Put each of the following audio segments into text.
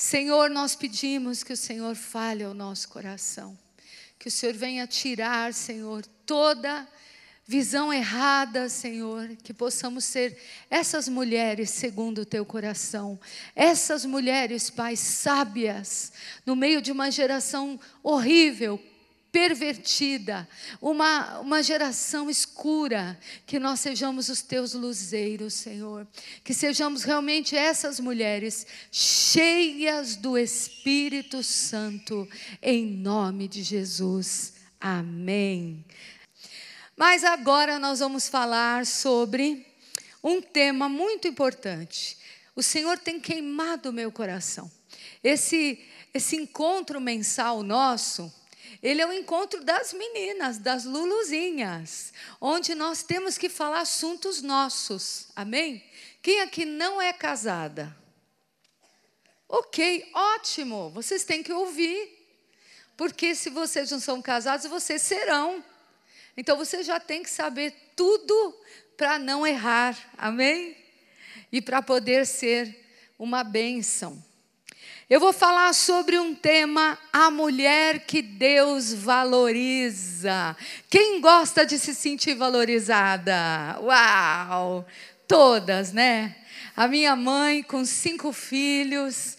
Senhor, nós pedimos que o Senhor fale ao nosso coração, que o Senhor venha tirar, Senhor, toda visão errada, Senhor, que possamos ser essas mulheres segundo o teu coração, essas mulheres, Pai, sábias, no meio de uma geração horrível, pervertida, uma, uma geração escura, que nós sejamos os teus luzeiros, Senhor, que sejamos realmente essas mulheres cheias do Espírito Santo, em nome de Jesus. Amém. Mas agora nós vamos falar sobre um tema muito importante. O Senhor tem queimado o meu coração. Esse, esse encontro mensal nosso, ele é o encontro das meninas, das luluzinhas, onde nós temos que falar assuntos nossos. Amém? Quem aqui não é casada? Ok, ótimo. Vocês têm que ouvir. Porque se vocês não são casados, vocês serão. Então você já tem que saber tudo para não errar. Amém? E para poder ser uma bênção. Eu vou falar sobre um tema, a mulher que Deus valoriza. Quem gosta de se sentir valorizada? Uau! Todas, né? A minha mãe, com cinco filhos,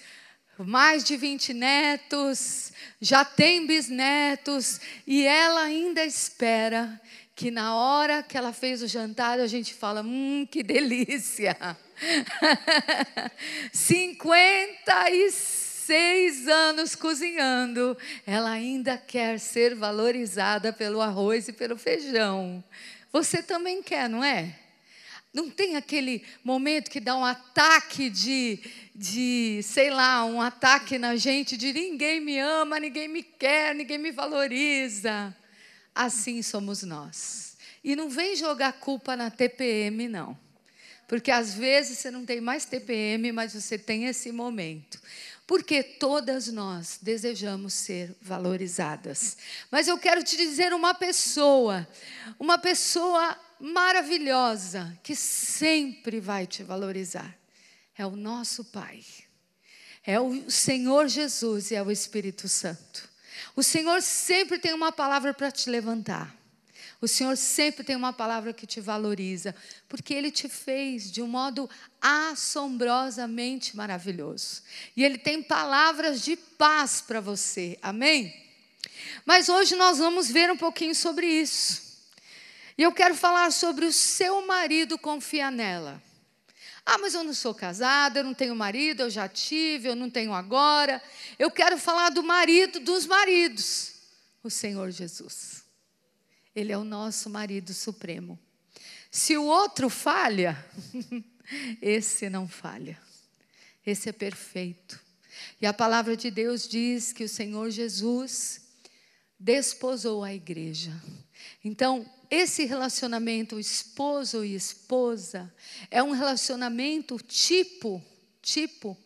mais de 20 netos, já tem bisnetos, e ela ainda espera que na hora que ela fez o jantar, a gente fala: hum, que delícia! 56 anos cozinhando, ela ainda quer ser valorizada pelo arroz e pelo feijão. Você também quer, não é? Não tem aquele momento que dá um ataque de, de, sei lá, um ataque na gente de ninguém me ama, ninguém me quer, ninguém me valoriza. Assim somos nós. E não vem jogar culpa na TPM, não. Porque às vezes você não tem mais TPM, mas você tem esse momento. Porque todas nós desejamos ser valorizadas. Mas eu quero te dizer uma pessoa, uma pessoa maravilhosa, que sempre vai te valorizar. É o nosso Pai. É o Senhor Jesus e é o Espírito Santo. O Senhor sempre tem uma palavra para te levantar. O Senhor sempre tem uma palavra que te valoriza, porque Ele te fez de um modo assombrosamente maravilhoso. E Ele tem palavras de paz para você, amém? Mas hoje nós vamos ver um pouquinho sobre isso. E eu quero falar sobre o seu marido confiar nela. Ah, mas eu não sou casada, eu não tenho marido, eu já tive, eu não tenho agora. Eu quero falar do marido dos maridos, o Senhor Jesus. Ele é o nosso marido supremo. Se o outro falha, esse não falha. Esse é perfeito. E a palavra de Deus diz que o Senhor Jesus desposou a igreja. Então, esse relacionamento esposo e esposa é um relacionamento tipo, tipo,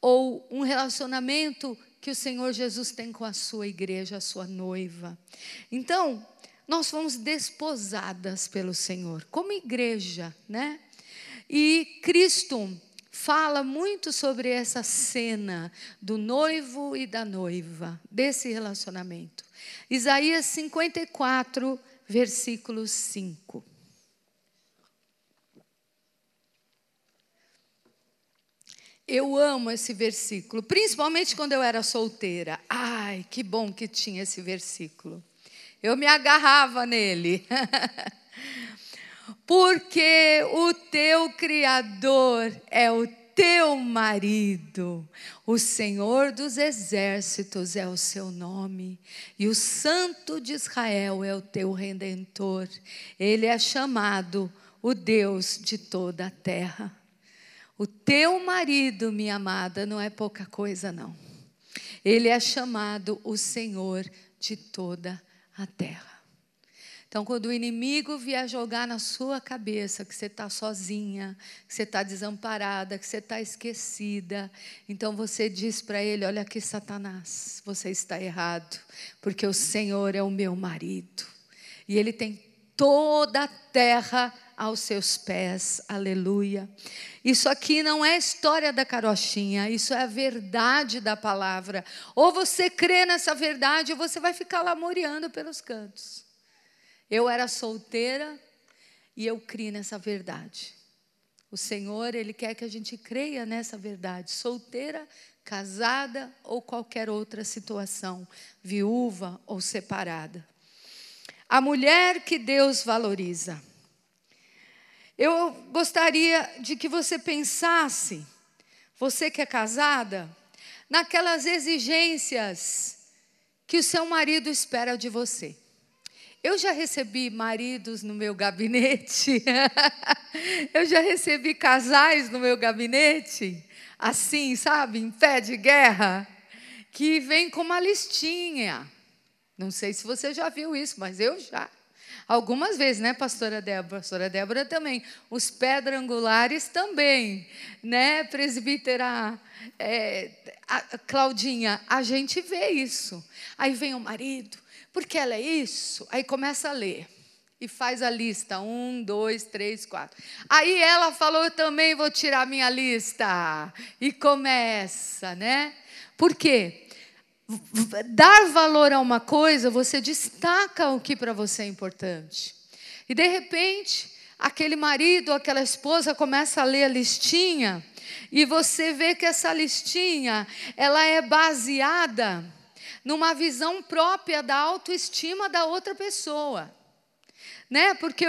ou um relacionamento que o Senhor Jesus tem com a sua igreja, a sua noiva. Então, nós fomos desposadas pelo Senhor, como igreja, né? E Cristo fala muito sobre essa cena do noivo e da noiva, desse relacionamento. Isaías 54, versículo 5. Eu amo esse versículo, principalmente quando eu era solteira. Ai, que bom que tinha esse versículo. Eu me agarrava nele. Porque o teu Criador é o teu marido. O Senhor dos exércitos é o seu nome, e o Santo de Israel é o teu redentor. Ele é chamado o Deus de toda a terra. O teu marido, minha amada, não é pouca coisa, não. Ele é chamado o Senhor de toda a terra. Então, quando o inimigo vier jogar na sua cabeça que você está sozinha, que você está desamparada, que você está esquecida, então você diz para ele: Olha aqui, Satanás, você está errado, porque o Senhor é o meu marido, e ele tem toda a terra aos seus pés. Aleluia. Isso aqui não é história da carochinha, isso é a verdade da palavra. Ou você crê nessa verdade, ou você vai ficar lamoreando pelos cantos. Eu era solteira e eu criei nessa verdade. O Senhor, Ele quer que a gente creia nessa verdade. Solteira, casada ou qualquer outra situação, viúva ou separada. A mulher que Deus valoriza. Eu gostaria de que você pensasse, você que é casada, naquelas exigências que o seu marido espera de você. Eu já recebi maridos no meu gabinete, eu já recebi casais no meu gabinete, assim, sabe, em pé de guerra, que vem com uma listinha. Não sei se você já viu isso, mas eu já. Algumas vezes, né, pastora Débora? Pastora Débora também. Os pedrangulares também, né, presbítera é, a Claudinha? A gente vê isso. Aí vem o marido, porque ela é isso. Aí começa a ler e faz a lista. Um, dois, três, quatro. Aí ela falou: Eu também vou tirar minha lista. E começa, né? Por quê? dar valor a uma coisa, você destaca o que para você é importante. E de repente, aquele marido, aquela esposa começa a ler a listinha e você vê que essa listinha, ela é baseada numa visão própria da autoestima da outra pessoa. Né? Porque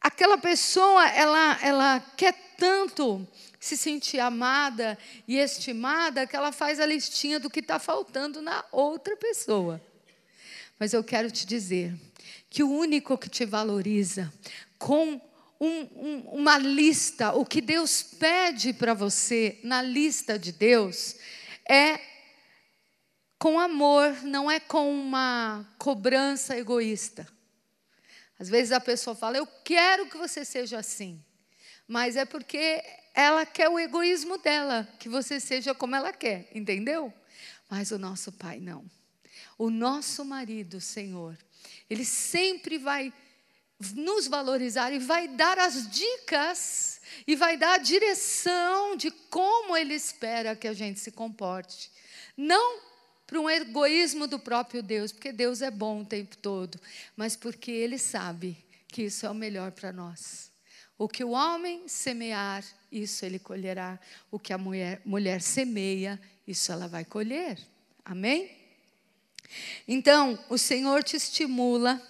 aquela pessoa, ela, ela quer tanto se sentir amada e estimada, que ela faz a listinha do que está faltando na outra pessoa. Mas eu quero te dizer que o único que te valoriza com um, um, uma lista, o que Deus pede para você na lista de Deus, é com amor, não é com uma cobrança egoísta. Às vezes a pessoa fala, eu quero que você seja assim, mas é porque ela quer o egoísmo dela, que você seja como ela quer, entendeu? Mas o nosso pai não. O nosso marido, Senhor, ele sempre vai nos valorizar e vai dar as dicas e vai dar a direção de como ele espera que a gente se comporte. Não para um egoísmo do próprio Deus, porque Deus é bom o tempo todo, mas porque ele sabe que isso é o melhor para nós. O que o homem semear, isso ele colherá. O que a mulher, mulher semeia, isso ela vai colher. Amém? Então, o Senhor te estimula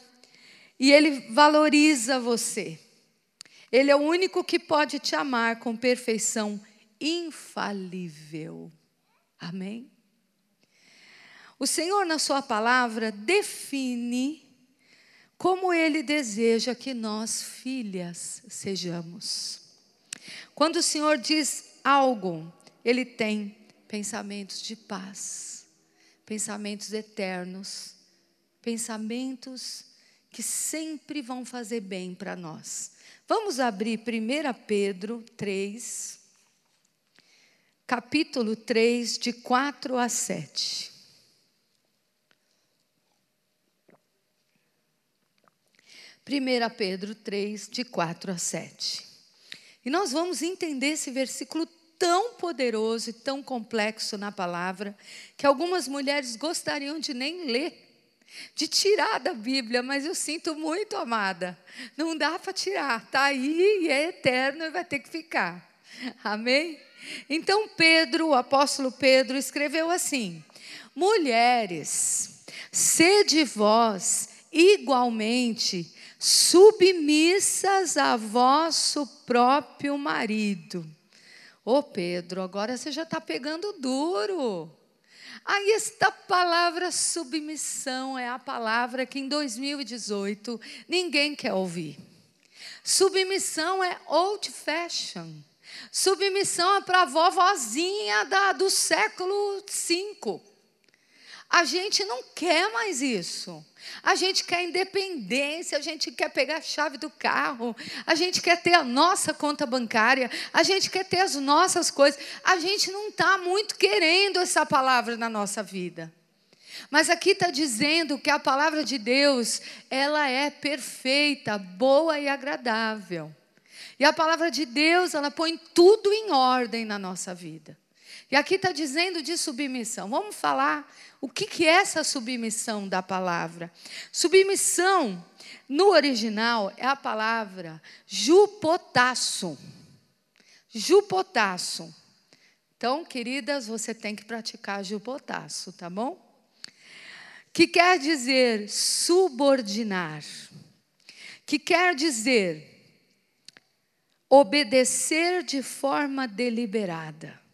e ele valoriza você. Ele é o único que pode te amar com perfeição infalível. Amém? O Senhor, na Sua palavra, define como Ele deseja que nós, filhas, sejamos. Quando o Senhor diz algo, Ele tem pensamentos de paz, pensamentos eternos, pensamentos que sempre vão fazer bem para nós. Vamos abrir 1 Pedro 3, capítulo 3, de 4 a 7. 1 Pedro 3, de 4 a 7. E nós vamos entender esse versículo tão poderoso e tão complexo na palavra, que algumas mulheres gostariam de nem ler, de tirar da Bíblia, mas eu sinto muito amada. Não dá para tirar, está aí e é eterno e vai ter que ficar. Amém? Então Pedro, o apóstolo Pedro, escreveu assim: Mulheres, sede vós igualmente submissas a vosso próprio marido. Ô Pedro, agora você já está pegando duro. Aí esta palavra submissão é a palavra que em 2018 ninguém quer ouvir. Submissão é old fashion. Submissão é para a vovozinha da, do século V. A gente não quer mais isso. A gente quer independência, a gente quer pegar a chave do carro, a gente quer ter a nossa conta bancária, a gente quer ter as nossas coisas. A gente não está muito querendo essa palavra na nossa vida. Mas aqui está dizendo que a palavra de Deus, ela é perfeita, boa e agradável. E a palavra de Deus, ela põe tudo em ordem na nossa vida. E aqui está dizendo de submissão. Vamos falar o que, que é essa submissão da palavra. Submissão, no original, é a palavra jupotasso. Jupotasso. Então, queridas, você tem que praticar jupotasso, tá bom? Que quer dizer subordinar. Que quer dizer obedecer de forma deliberada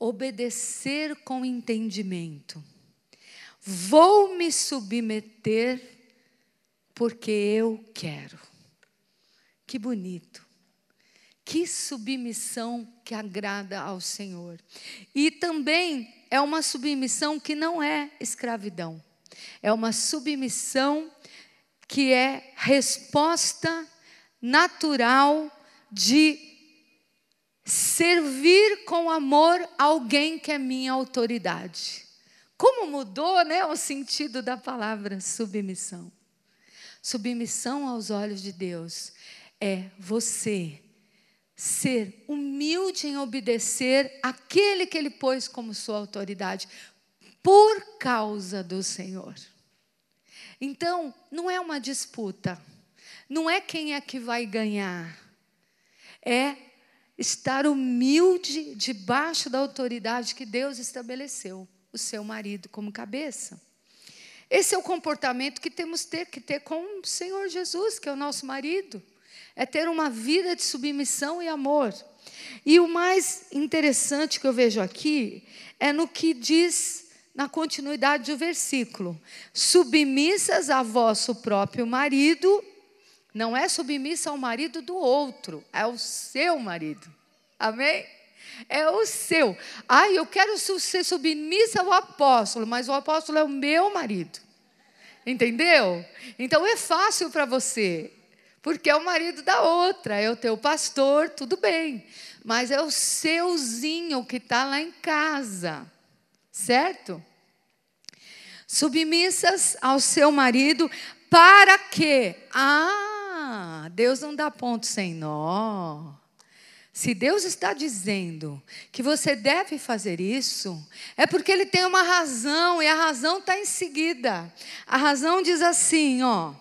obedecer com entendimento. Vou me submeter porque eu quero. Que bonito. Que submissão que agrada ao Senhor. E também é uma submissão que não é escravidão. É uma submissão que é resposta natural de servir com amor alguém que é minha autoridade. Como mudou né, o sentido da palavra submissão? Submissão aos olhos de Deus é você ser humilde em obedecer aquele que Ele pôs como sua autoridade, por causa do Senhor. Então, não é uma disputa, não é quem é que vai ganhar, é estar humilde debaixo da autoridade que Deus estabeleceu, o seu marido como cabeça. Esse é o comportamento que temos ter, que ter com o Senhor Jesus, que é o nosso marido. É ter uma vida de submissão e amor. E o mais interessante que eu vejo aqui é no que diz na continuidade do versículo: submissas a vosso próprio marido não é submissa ao marido do outro, é o seu marido. Amém? É o seu. Ai, eu quero ser submissa ao apóstolo, mas o apóstolo é o meu marido. Entendeu? Então é fácil para você, porque é o marido da outra, é o teu pastor, tudo bem. Mas é o seuzinho que está lá em casa, certo? Submissas ao seu marido, para que? Ah, Deus não dá ponto sem nó. Se Deus está dizendo que você deve fazer isso, é porque Ele tem uma razão, e a razão está em seguida. A razão diz assim: ó,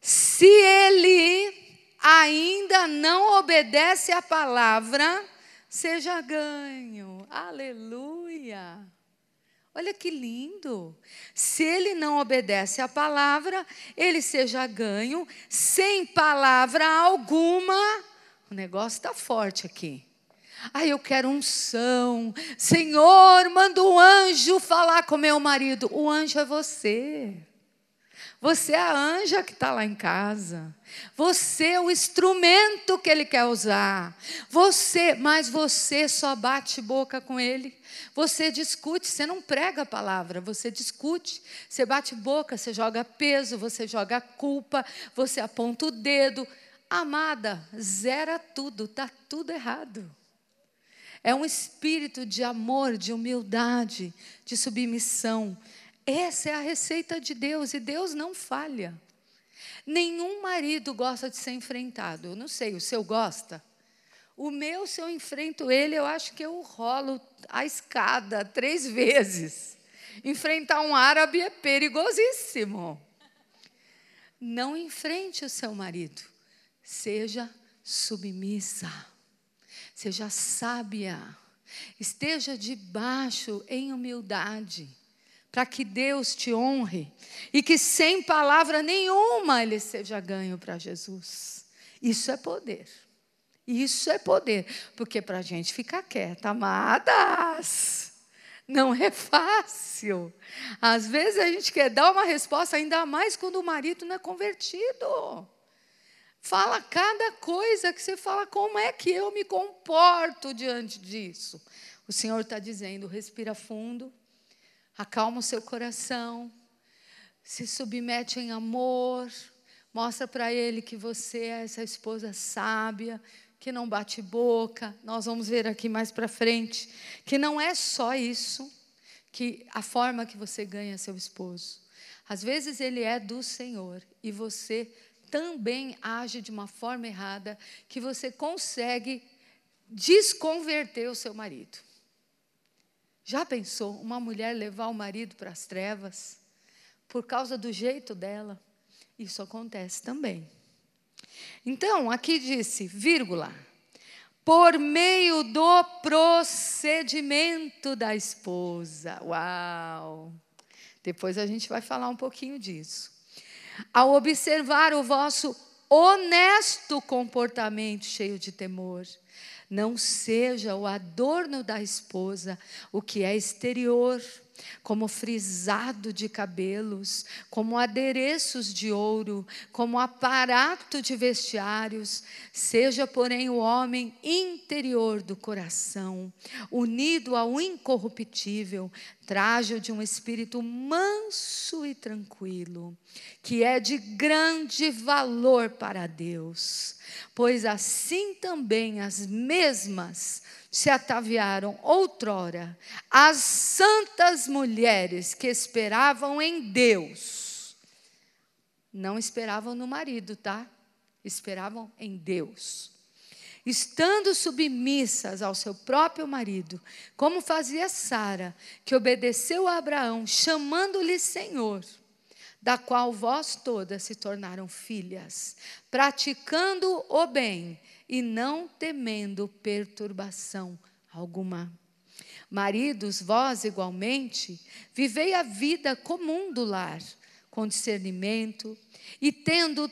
se Ele ainda não obedece à palavra, seja ganho. Aleluia. Olha que lindo. Se ele não obedece à palavra, ele seja ganho, sem palavra alguma. O negócio está forte aqui. Ai, eu quero unção. Senhor, manda um anjo falar com meu marido. O anjo é você. Você é a anja que está lá em casa. Você é o instrumento que ele quer usar. Você, mas você só bate boca com ele. Você discute, você não prega a palavra, você discute. Você bate boca, você joga peso, você joga culpa, você aponta o dedo. Amada, zera tudo, está tudo errado. É um espírito de amor, de humildade, de submissão. Essa é a receita de Deus e Deus não falha. Nenhum marido gosta de ser enfrentado. Eu não sei, o seu gosta? O meu, se eu enfrento ele, eu acho que eu rolo a escada três vezes. Enfrentar um árabe é perigosíssimo. Não enfrente o seu marido. Seja submissa. Seja sábia. Esteja debaixo em humildade, para que Deus te honre e que sem palavra nenhuma ele seja ganho para Jesus. Isso é poder. Isso é poder, porque para a gente ficar quieta, amadas, não é fácil. Às vezes a gente quer dar uma resposta, ainda mais quando o marido não é convertido. Fala cada coisa que você fala, como é que eu me comporto diante disso? O Senhor está dizendo: respira fundo, acalma o seu coração, se submete em amor, mostra para Ele que você é essa esposa sábia, que não bate boca. Nós vamos ver aqui mais para frente que não é só isso, que a forma que você ganha seu esposo. Às vezes ele é do Senhor e você também age de uma forma errada que você consegue desconverter o seu marido. Já pensou uma mulher levar o marido para as trevas por causa do jeito dela? Isso acontece também. Então, aqui disse, vírgula, por meio do procedimento da esposa. Uau! Depois a gente vai falar um pouquinho disso. Ao observar o vosso honesto comportamento cheio de temor, não seja o adorno da esposa o que é exterior como frisado de cabelos, como adereços de ouro, como aparato de vestiários, seja, porém, o homem interior do coração, unido ao incorruptível, traje de um espírito manso e tranquilo, que é de grande valor para Deus, pois assim também as mesmas se ataviaram outrora as santas mulheres que esperavam em Deus. Não esperavam no marido, tá? Esperavam em Deus. Estando submissas ao seu próprio marido, como fazia Sara, que obedeceu a Abraão, chamando-lhe Senhor, da qual vós todas se tornaram filhas, praticando o bem e não temendo perturbação alguma. Maridos, vós igualmente, vivei a vida comum do lar, com discernimento e tendo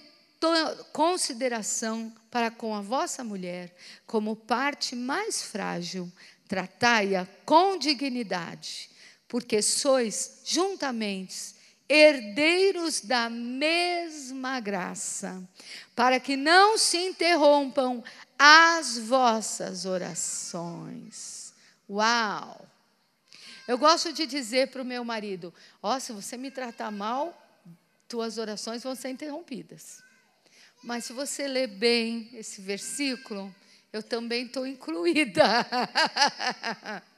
consideração para com a vossa mulher, como parte mais frágil, tratai-a com dignidade, porque sois juntamente herdeiros da mesma graça, para que não se interrompam as vossas orações. Uau! Eu gosto de dizer para o meu marido: ó, oh, se você me tratar mal, tuas orações vão ser interrompidas. Mas se você ler bem esse versículo, eu também estou incluída.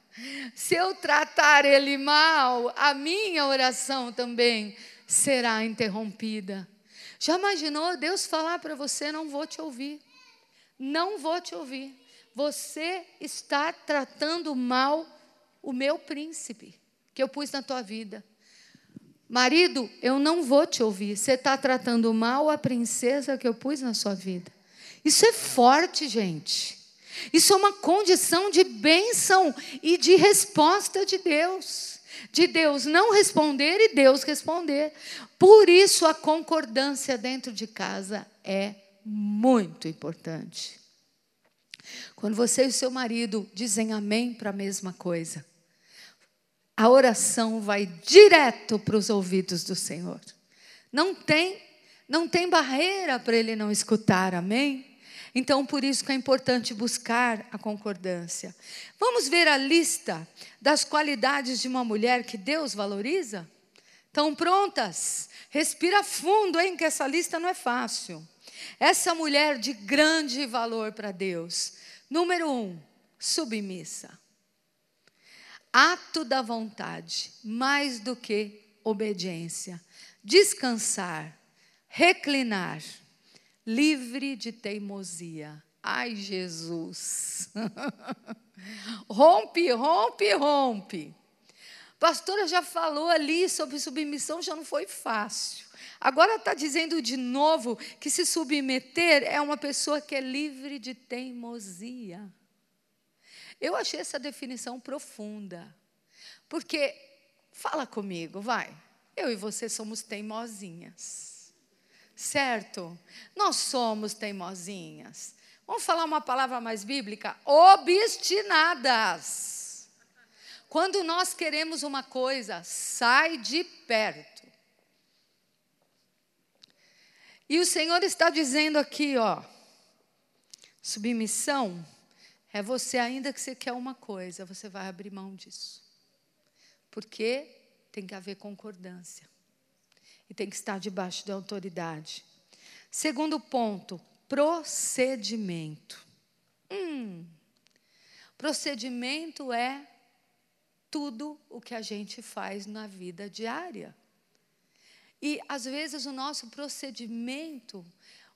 Se eu tratar ele mal, a minha oração também será interrompida. Já imaginou Deus falar para você: não vou te ouvir, não vou te ouvir. Você está tratando mal o meu príncipe que eu pus na tua vida. Marido, eu não vou te ouvir. Você está tratando mal a princesa que eu pus na sua vida. Isso é forte, gente. Isso é uma condição de bênção e de resposta de Deus. De Deus não responder e Deus responder. Por isso a concordância dentro de casa é muito importante. Quando você e seu marido dizem amém para a mesma coisa, a oração vai direto para os ouvidos do Senhor. Não tem, não tem barreira para ele não escutar, amém? Então, por isso que é importante buscar a concordância. Vamos ver a lista das qualidades de uma mulher que Deus valoriza? Estão prontas? Respira fundo, hein, que essa lista não é fácil. Essa mulher de grande valor para Deus. Número um, submissa. Ato da vontade, mais do que obediência. Descansar, reclinar livre de teimosia. Ai, Jesus. rompe, rompe, rompe. Pastora já falou ali sobre submissão, já não foi fácil. Agora está dizendo de novo que se submeter é uma pessoa que é livre de teimosia. Eu achei essa definição profunda. Porque, fala comigo, vai. Eu e você somos teimosinhas certo? Nós somos teimosinhas. Vamos falar uma palavra mais bíblica? Obstinadas. Quando nós queremos uma coisa, sai de perto. E o Senhor está dizendo aqui, ó, submissão é você, ainda que você quer uma coisa, você vai abrir mão disso. Porque tem que haver concordância e tem que estar debaixo da autoridade. Segundo ponto, procedimento. Hum, procedimento é tudo o que a gente faz na vida diária. E às vezes o nosso procedimento,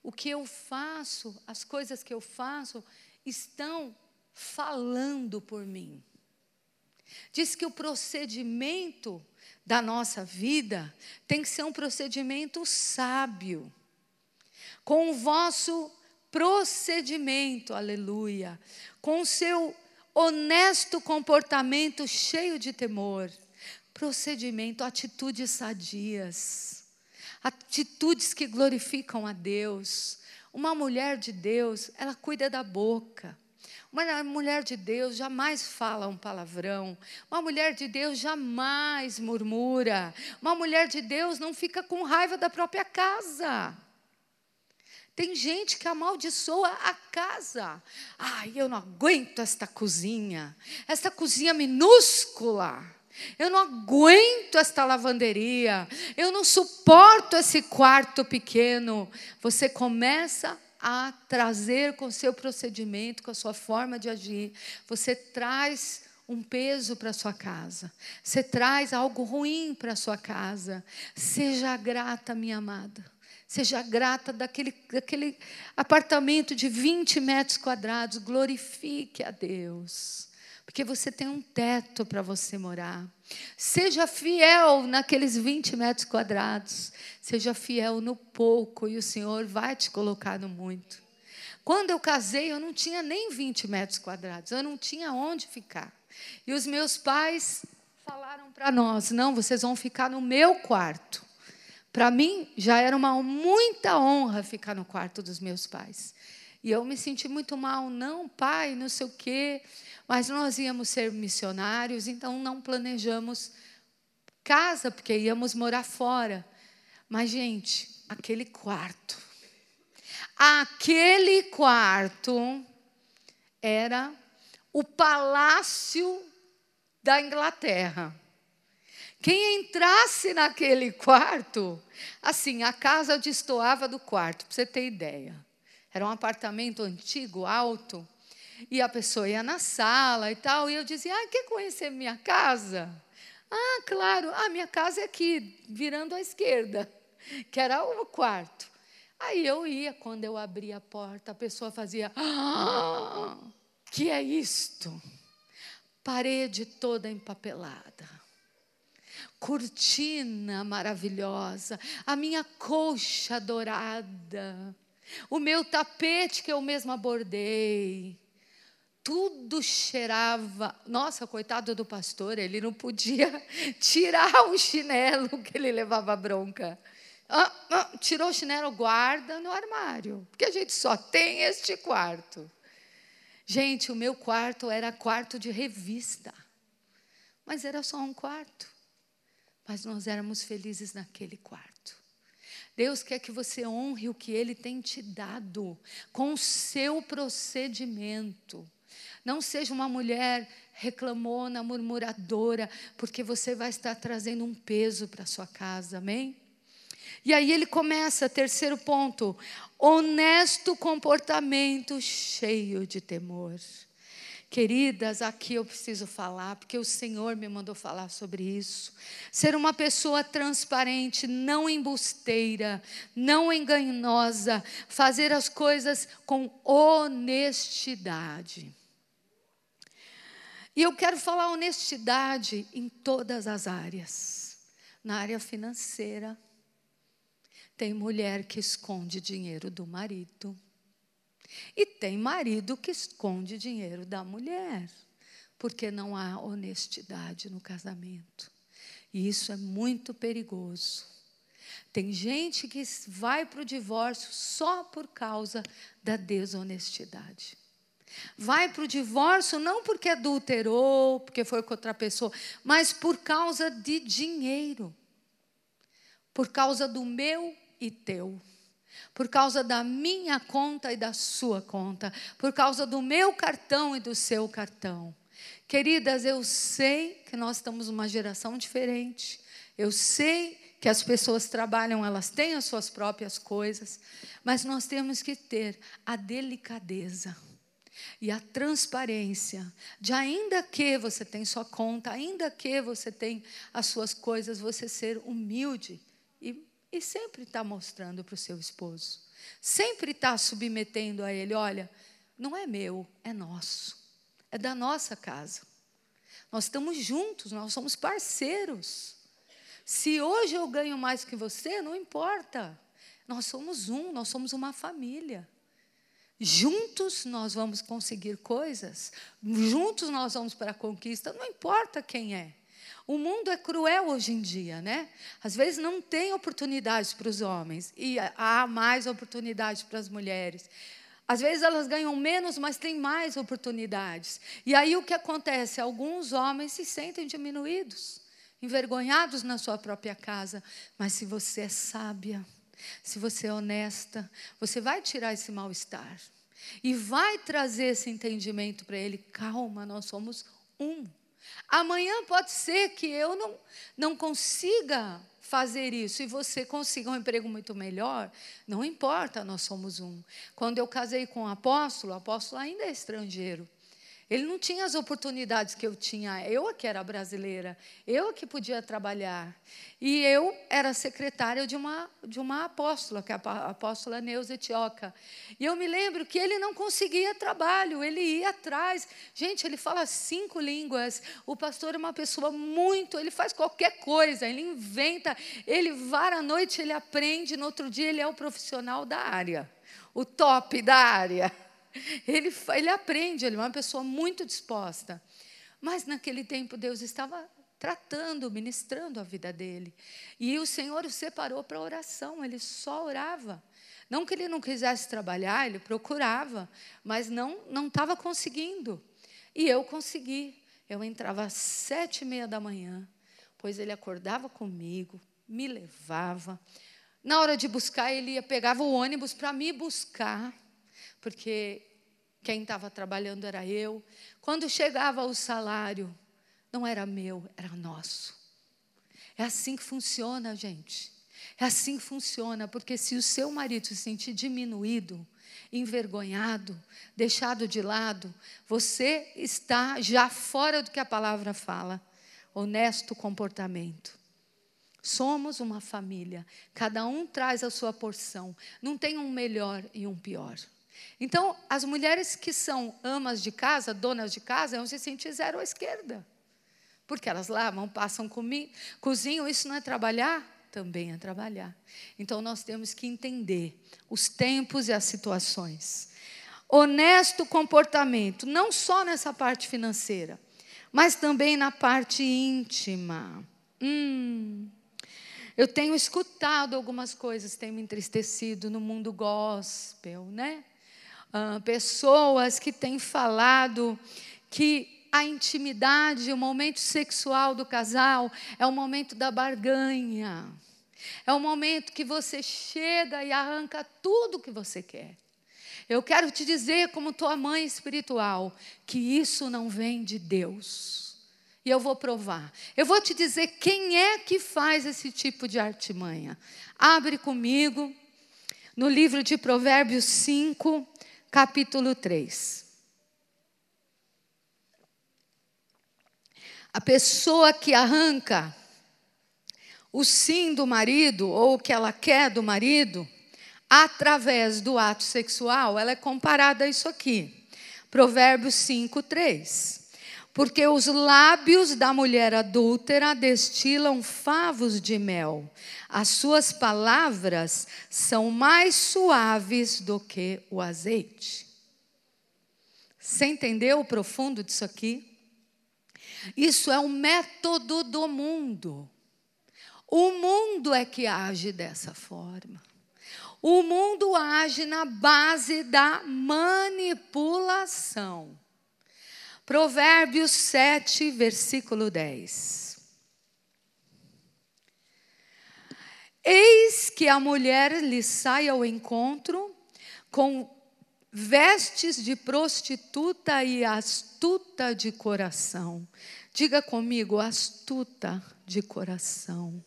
o que eu faço, as coisas que eu faço, estão falando por mim. Diz que o procedimento da nossa vida tem que ser um procedimento sábio. Com o vosso procedimento, aleluia, com o seu honesto comportamento cheio de temor, procedimento, atitudes sadias, atitudes que glorificam a Deus. Uma mulher de Deus, ela cuida da boca. Uma mulher de Deus jamais fala um palavrão. Uma mulher de Deus jamais murmura. Uma mulher de Deus não fica com raiva da própria casa. Tem gente que amaldiçoa a casa. Ai, eu não aguento esta cozinha. Esta cozinha minúscula. Eu não aguento esta lavanderia. Eu não suporto esse quarto pequeno. Você começa a trazer com o seu procedimento, com a sua forma de agir, você traz um peso para sua casa. Você traz algo ruim para sua casa. Seja grata, minha amada. Seja grata daquele, daquele apartamento de 20 metros quadrados. Glorifique a Deus. Porque você tem um teto para você morar. Seja fiel naqueles 20 metros quadrados. Seja fiel no pouco e o Senhor vai te colocar no muito. Quando eu casei, eu não tinha nem 20 metros quadrados, eu não tinha onde ficar. E os meus pais falaram para nós: não, vocês vão ficar no meu quarto. Para mim, já era uma muita honra ficar no quarto dos meus pais. E eu me senti muito mal, não, pai, não sei o quê. Mas nós íamos ser missionários, então não planejamos casa, porque íamos morar fora. Mas, gente, aquele quarto, aquele quarto era o palácio da Inglaterra. Quem entrasse naquele quarto, assim, a casa destoava do quarto, para você ter ideia. Era um apartamento antigo, alto, e a pessoa ia na sala e tal, e eu dizia: Ah, quer conhecer minha casa? Ah, claro, a ah, minha casa é aqui, virando à esquerda, que era o quarto. Aí eu ia, quando eu abria a porta, a pessoa fazia: Ah, que é isto? Parede toda empapelada cortina maravilhosa, a minha colcha dourada, o meu tapete que eu mesma bordei, tudo cheirava. Nossa, coitado do pastor, ele não podia tirar o chinelo que ele levava bronca. Ah, ah, tirou o chinelo, guarda no armário, porque a gente só tem este quarto. Gente, o meu quarto era quarto de revista, mas era só um quarto. Mas nós éramos felizes naquele quarto. Deus quer que você honre o que Ele tem te dado, com o seu procedimento. Não seja uma mulher reclamona, murmuradora, porque você vai estar trazendo um peso para sua casa, amém? E aí ele começa, terceiro ponto, honesto comportamento cheio de temor. Queridas, aqui eu preciso falar, porque o Senhor me mandou falar sobre isso. Ser uma pessoa transparente, não embusteira, não enganosa, fazer as coisas com honestidade. E eu quero falar honestidade em todas as áreas. Na área financeira, tem mulher que esconde dinheiro do marido. E tem marido que esconde dinheiro da mulher, porque não há honestidade no casamento. E isso é muito perigoso. Tem gente que vai para o divórcio só por causa da desonestidade. Vai para o divórcio não porque adulterou, porque foi com outra pessoa, mas por causa de dinheiro. Por causa do meu e teu. Por causa da minha conta e da sua conta. Por causa do meu cartão e do seu cartão. Queridas, eu sei que nós estamos numa geração diferente. Eu sei que as pessoas trabalham, elas têm as suas próprias coisas, mas nós temos que ter a delicadeza e a transparência de ainda que você tem sua conta, ainda que você tem as suas coisas, você ser humilde e, sempre estar tá mostrando para o seu esposo, sempre estar tá submetendo a ele, olha, não é meu, é nosso, é da nossa casa. Nós estamos juntos, nós somos parceiros. Se hoje eu ganho mais que você, não importa. Nós somos um, nós somos uma família. Juntos nós vamos conseguir coisas, juntos nós vamos para a conquista, não importa quem é. O mundo é cruel hoje em dia, né? Às vezes não tem oportunidades para os homens e há mais oportunidades para as mulheres. Às vezes elas ganham menos, mas têm mais oportunidades. E aí o que acontece? Alguns homens se sentem diminuídos, envergonhados na sua própria casa. Mas se você é sábia, se você é honesta, você vai tirar esse mal-estar e vai trazer esse entendimento para ele. Calma, nós somos um. Amanhã pode ser que eu não, não consiga fazer isso e você consiga um emprego muito melhor, não importa, nós somos um. Quando eu casei com o apóstolo, o apóstolo ainda é estrangeiro. Ele não tinha as oportunidades que eu tinha. Eu que era brasileira, eu que podia trabalhar. E eu era secretária de uma, de uma apóstola, que é a apóstola Neuza Etioca. E eu me lembro que ele não conseguia trabalho, ele ia atrás. Gente, ele fala cinco línguas. O pastor é uma pessoa muito, ele faz qualquer coisa, ele inventa, ele vara à noite, ele aprende, no outro dia ele é o profissional da área, o top da área. Ele, ele aprende, ele é uma pessoa muito disposta. Mas naquele tempo Deus estava tratando, ministrando a vida dele. E o Senhor o separou para oração, ele só orava. Não que ele não quisesse trabalhar, ele procurava, mas não não estava conseguindo. E eu consegui. Eu entrava às sete e meia da manhã, pois ele acordava comigo, me levava. Na hora de buscar, ele ia, pegava o ônibus para me buscar porque quem estava trabalhando era eu. Quando chegava o salário, não era meu, era nosso. É assim que funciona, gente. É assim que funciona, porque se o seu marido se sentir diminuído, envergonhado, deixado de lado, você está já fora do que a palavra fala. Honesto comportamento. Somos uma família, cada um traz a sua porção, não tem um melhor e um pior. Então, as mulheres que são amas de casa, donas de casa, vão se sentir zero à esquerda. Porque elas lavam, passam, cozinham, isso não é trabalhar? Também é trabalhar. Então, nós temos que entender os tempos e as situações. Honesto comportamento, não só nessa parte financeira, mas também na parte íntima. Hum, eu tenho escutado algumas coisas, tem me entristecido no mundo gospel, né? Uh, pessoas que têm falado que a intimidade, o momento sexual do casal é o momento da barganha. É o momento que você chega e arranca tudo que você quer. Eu quero te dizer, como tua mãe espiritual, que isso não vem de Deus. E eu vou provar. Eu vou te dizer quem é que faz esse tipo de artimanha. Abre comigo no livro de Provérbios 5, capítulo 3. A pessoa que arranca o sim do marido ou o que ela quer do marido, através do ato sexual, ela é comparada a isso aqui. Provérbios 5, 3. Porque os lábios da mulher adúltera destilam favos de mel. As suas palavras são mais suaves do que o azeite. Você entendeu o profundo disso aqui? Isso é um método do mundo. O mundo é que age dessa forma. O mundo age na base da manipulação. Provérbios 7, versículo 10. Eis que a mulher lhe sai ao encontro com vestes de prostituta e astuta de coração. Diga comigo, astuta de coração.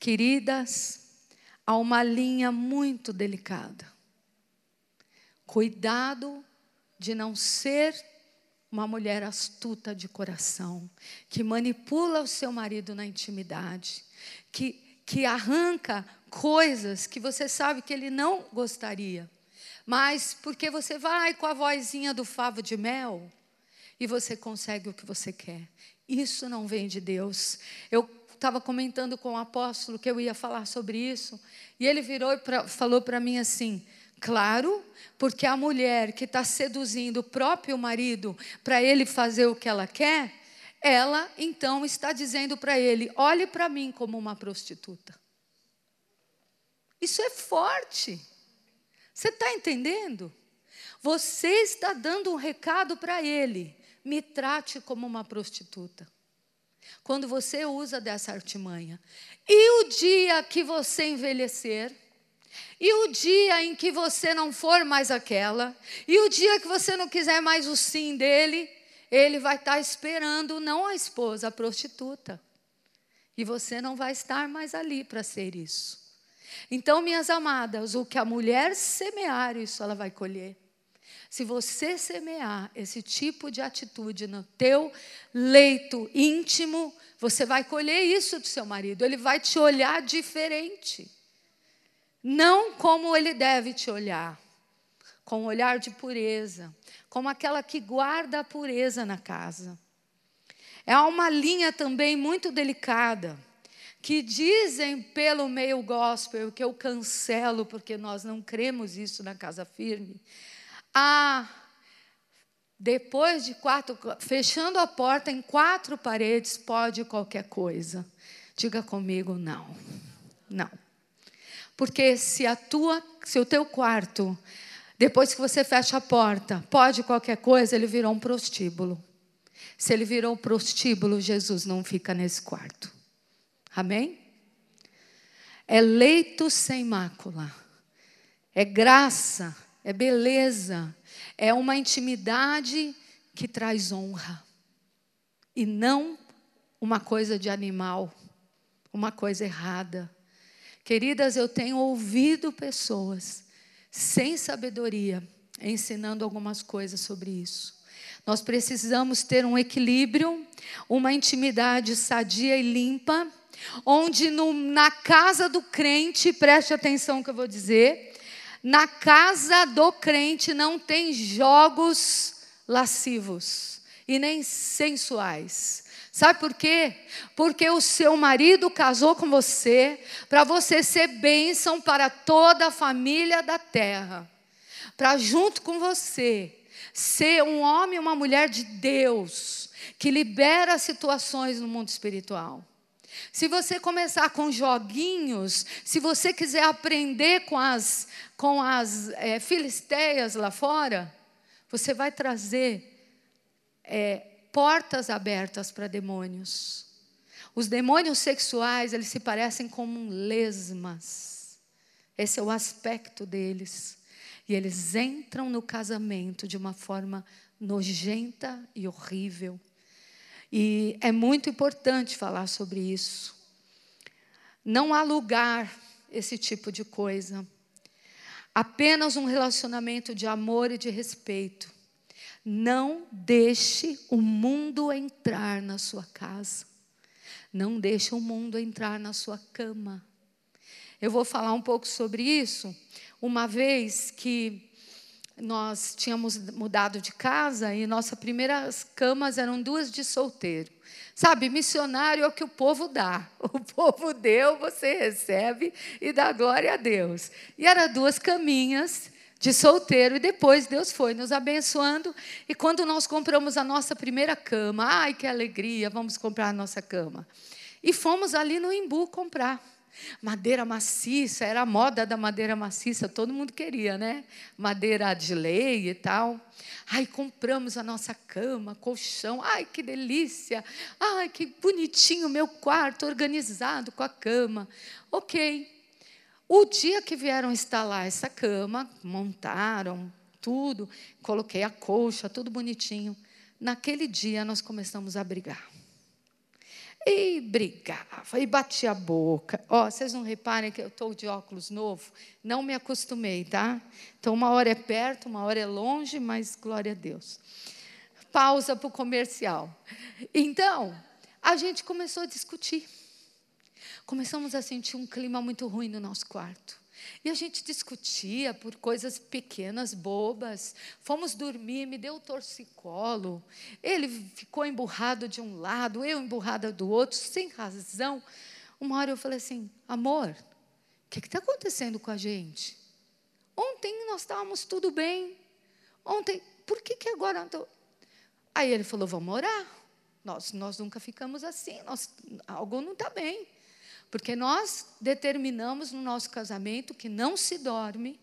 Queridas, há uma linha muito delicada. Cuidado de não ser uma mulher astuta de coração, que manipula o seu marido na intimidade, que, que arranca coisas que você sabe que ele não gostaria, mas porque você vai com a vozinha do favo de mel e você consegue o que você quer. Isso não vem de Deus. Eu estava comentando com o apóstolo que eu ia falar sobre isso, e ele virou e pra, falou para mim assim: Claro, porque a mulher que está seduzindo o próprio marido para ele fazer o que ela quer, ela então está dizendo para ele: olhe para mim como uma prostituta. Isso é forte. Você está entendendo? Você está dando um recado para ele: me trate como uma prostituta. Quando você usa dessa artimanha. E o dia que você envelhecer, e o dia em que você não for mais aquela, e o dia que você não quiser mais o sim dele, ele vai estar esperando não a esposa, a prostituta. E você não vai estar mais ali para ser isso. Então, minhas amadas, o que a mulher semear, isso ela vai colher. Se você semear esse tipo de atitude no teu leito íntimo, você vai colher isso do seu marido. Ele vai te olhar diferente. Não como ele deve te olhar, com um olhar de pureza, como aquela que guarda a pureza na casa. É uma linha também muito delicada, que dizem pelo meio gospel, que eu cancelo porque nós não cremos isso na casa firme. Ah, depois de quatro, fechando a porta em quatro paredes, pode qualquer coisa. Diga comigo, não. Não. Porque se a tua, se o teu quarto, depois que você fecha a porta, pode qualquer coisa, ele virou um prostíbulo. Se ele virou um prostíbulo, Jesus não fica nesse quarto. Amém? É leito sem mácula. É graça, é beleza, é uma intimidade que traz honra. E não uma coisa de animal, uma coisa errada. Queridas, eu tenho ouvido pessoas sem sabedoria ensinando algumas coisas sobre isso. Nós precisamos ter um equilíbrio, uma intimidade sadia e limpa, onde no, na casa do crente, preste atenção que eu vou dizer, na casa do crente não tem jogos lascivos e nem sensuais. Sabe por quê? Porque o seu marido casou com você para você ser bênção para toda a família da terra. Para junto com você ser um homem e uma mulher de Deus que libera situações no mundo espiritual. Se você começar com joguinhos, se você quiser aprender com as, com as é, filisteias lá fora, você vai trazer é, portas abertas para demônios. Os demônios sexuais, eles se parecem como lesmas. Esse é o aspecto deles. E eles entram no casamento de uma forma nojenta e horrível. E é muito importante falar sobre isso. Não há lugar esse tipo de coisa. Apenas um relacionamento de amor e de respeito não deixe o mundo entrar na sua casa. Não deixe o mundo entrar na sua cama. Eu vou falar um pouco sobre isso. Uma vez que nós tínhamos mudado de casa e nossas primeiras camas eram duas de solteiro. Sabe, missionário é o que o povo dá. O povo deu, você recebe e dá glória a Deus. E eram duas caminhas de solteiro. E depois Deus foi nos abençoando. E quando nós compramos a nossa primeira cama, ai que alegria, vamos comprar a nossa cama. E fomos ali no Imbu comprar. Madeira maciça, era a moda da madeira maciça, todo mundo queria, né? Madeira de lei e tal. Ai, compramos a nossa cama, colchão. Ai, que delícia. Ai, que bonitinho meu quarto, organizado com a cama. Ok. O dia que vieram instalar essa cama, montaram tudo, coloquei a colcha, tudo bonitinho. Naquele dia nós começamos a brigar. E brigava, e batia a boca. Ó, vocês não reparem que eu estou de óculos novo? Não me acostumei, tá? Então, uma hora é perto, uma hora é longe, mas glória a Deus. Pausa para o comercial. Então, a gente começou a discutir. Começamos a sentir um clima muito ruim no nosso quarto. E a gente discutia por coisas pequenas, bobas. Fomos dormir, me deu torcicolo. Ele ficou emburrado de um lado, eu emburrada do outro, sem razão. Uma hora eu falei assim: amor, o que está acontecendo com a gente? Ontem nós estávamos tudo bem. Ontem, por que, que agora. Tô... Aí ele falou: vamos orar. Nós, nós nunca ficamos assim, nós, algo não está bem. Porque nós determinamos no nosso casamento que não se dorme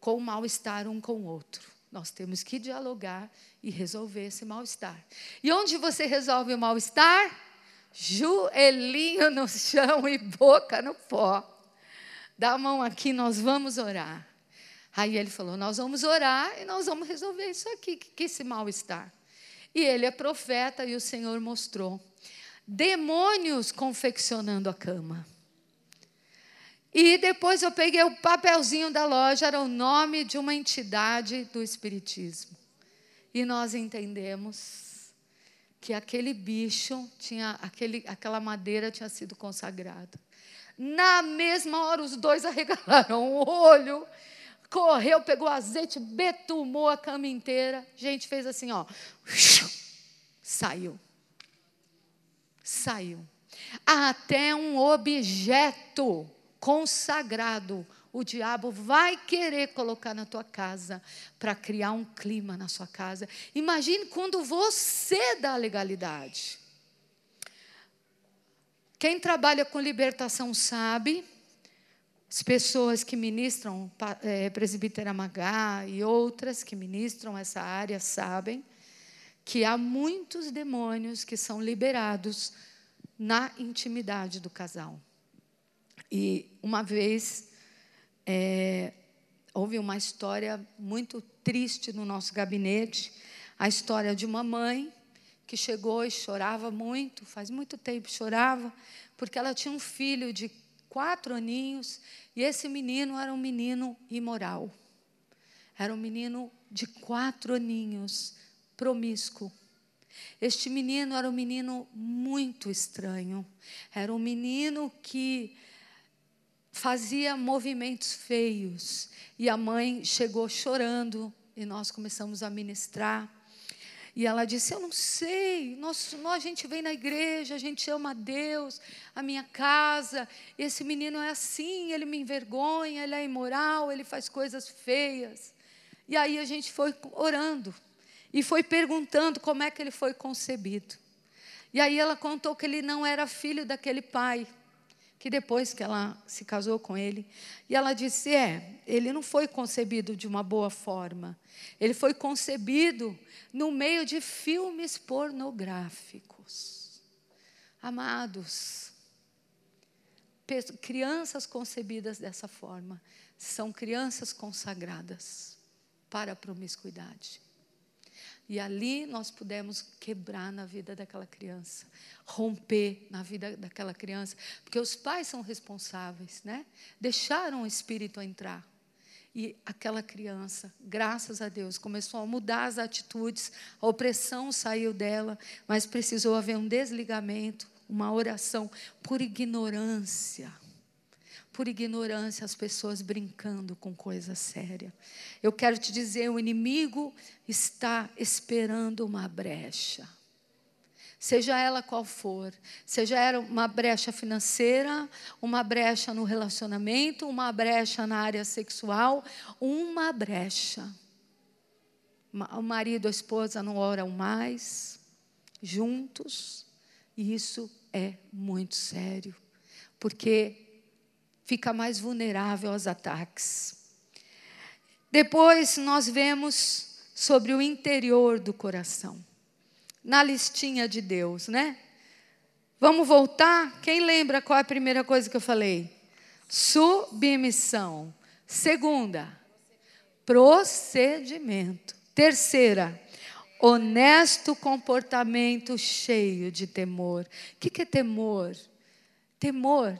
com o mal-estar um com o outro. Nós temos que dialogar e resolver esse mal-estar. E onde você resolve o mal-estar? Joelhinho no chão e boca no pó. Dá a mão aqui, nós vamos orar. Aí ele falou: Nós vamos orar e nós vamos resolver isso aqui, que, esse mal-estar. E ele é profeta e o Senhor mostrou demônios confeccionando a cama. E depois eu peguei o papelzinho da loja, era o nome de uma entidade do Espiritismo. E nós entendemos que aquele bicho tinha, aquele, aquela madeira tinha sido consagrada. Na mesma hora, os dois arregalaram o olho, correu, pegou azeite, betumou a cama inteira. Gente, fez assim, ó. Saiu saiu. Até um objeto consagrado o diabo vai querer colocar na tua casa para criar um clima na sua casa. Imagine quando você dá legalidade. Quem trabalha com libertação sabe, as pessoas que ministram, é, presbítera Magá e outras que ministram essa área sabem, que há muitos demônios que são liberados na intimidade do casal. E uma vez é, houve uma história muito triste no nosso gabinete, a história de uma mãe que chegou e chorava muito, faz muito tempo chorava, porque ela tinha um filho de quatro aninhos e esse menino era um menino imoral. Era um menino de quatro aninhos, promíscuo. Este menino era um menino muito estranho. Era um menino que fazia movimentos feios. E a mãe chegou chorando e nós começamos a ministrar. E ela disse: Eu não sei, nós, nós, a gente vem na igreja, a gente ama a Deus, a minha casa. Esse menino é assim, ele me envergonha, ele é imoral, ele faz coisas feias. E aí a gente foi orando e foi perguntando como é que ele foi concebido. E aí ela contou que ele não era filho daquele pai, que depois que ela se casou com ele, e ela disse: "É, ele não foi concebido de uma boa forma. Ele foi concebido no meio de filmes pornográficos." Amados, crianças concebidas dessa forma são crianças consagradas para a promiscuidade. E ali nós pudemos quebrar na vida daquela criança, romper na vida daquela criança, porque os pais são responsáveis, né? Deixaram o espírito entrar. E aquela criança, graças a Deus, começou a mudar as atitudes, a opressão saiu dela, mas precisou haver um desligamento, uma oração por ignorância por ignorância, as pessoas brincando com coisa séria. Eu quero te dizer: o inimigo está esperando uma brecha. Seja ela qual for, seja ela uma brecha financeira, uma brecha no relacionamento, uma brecha na área sexual, uma brecha. O marido e a esposa não oram mais juntos, e isso é muito sério, porque fica mais vulnerável aos ataques. Depois nós vemos sobre o interior do coração. Na listinha de Deus, né? Vamos voltar? Quem lembra qual é a primeira coisa que eu falei? Submissão. Segunda, procedimento. Terceira, honesto comportamento cheio de temor. O que, é temor? Temor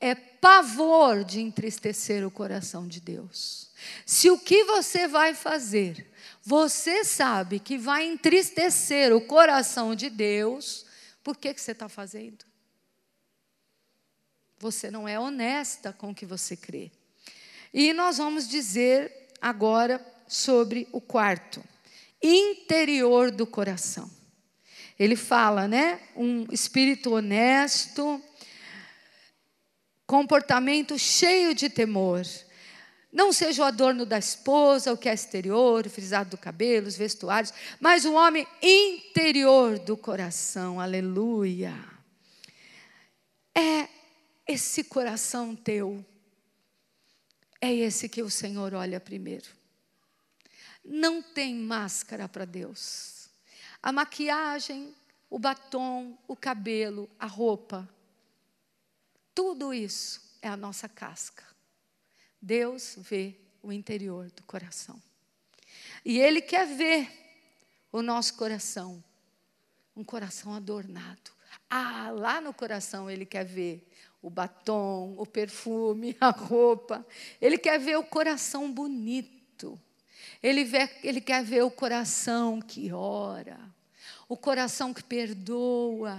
é pavor de entristecer o coração de Deus. Se o que você vai fazer, você sabe que vai entristecer o coração de Deus, por que, que você está fazendo? Você não é honesta com o que você crê. E nós vamos dizer agora sobre o quarto, interior do coração. Ele fala, né? Um espírito honesto, comportamento cheio de temor. Não seja o adorno da esposa, o que é exterior, o frisado do cabelo, os vestuários, mas o homem interior do coração. Aleluia. É esse coração teu. É esse que o Senhor olha primeiro. Não tem máscara para Deus. A maquiagem, o batom, o cabelo, a roupa, tudo isso é a nossa casca. Deus vê o interior do coração. E Ele quer ver o nosso coração, um coração adornado. Ah, lá no coração Ele quer ver o batom, o perfume, a roupa. Ele quer ver o coração bonito. Ele, vê, ele quer ver o coração que ora, o coração que perdoa,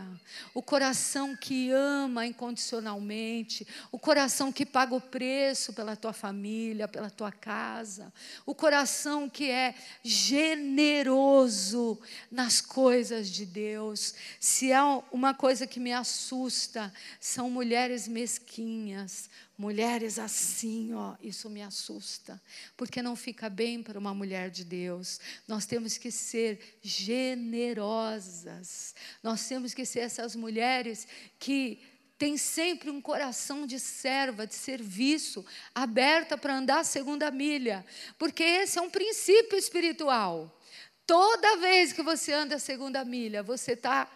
o coração que ama incondicionalmente, o coração que paga o preço pela tua família, pela tua casa, o coração que é generoso nas coisas de Deus. Se há uma coisa que me assusta, são mulheres mesquinhas, Mulheres assim, ó, isso me assusta, porque não fica bem para uma mulher de Deus. Nós temos que ser generosas. Nós temos que ser essas mulheres que têm sempre um coração de serva, de serviço, aberta para andar a segunda milha, porque esse é um princípio espiritual. Toda vez que você anda a segunda milha, você está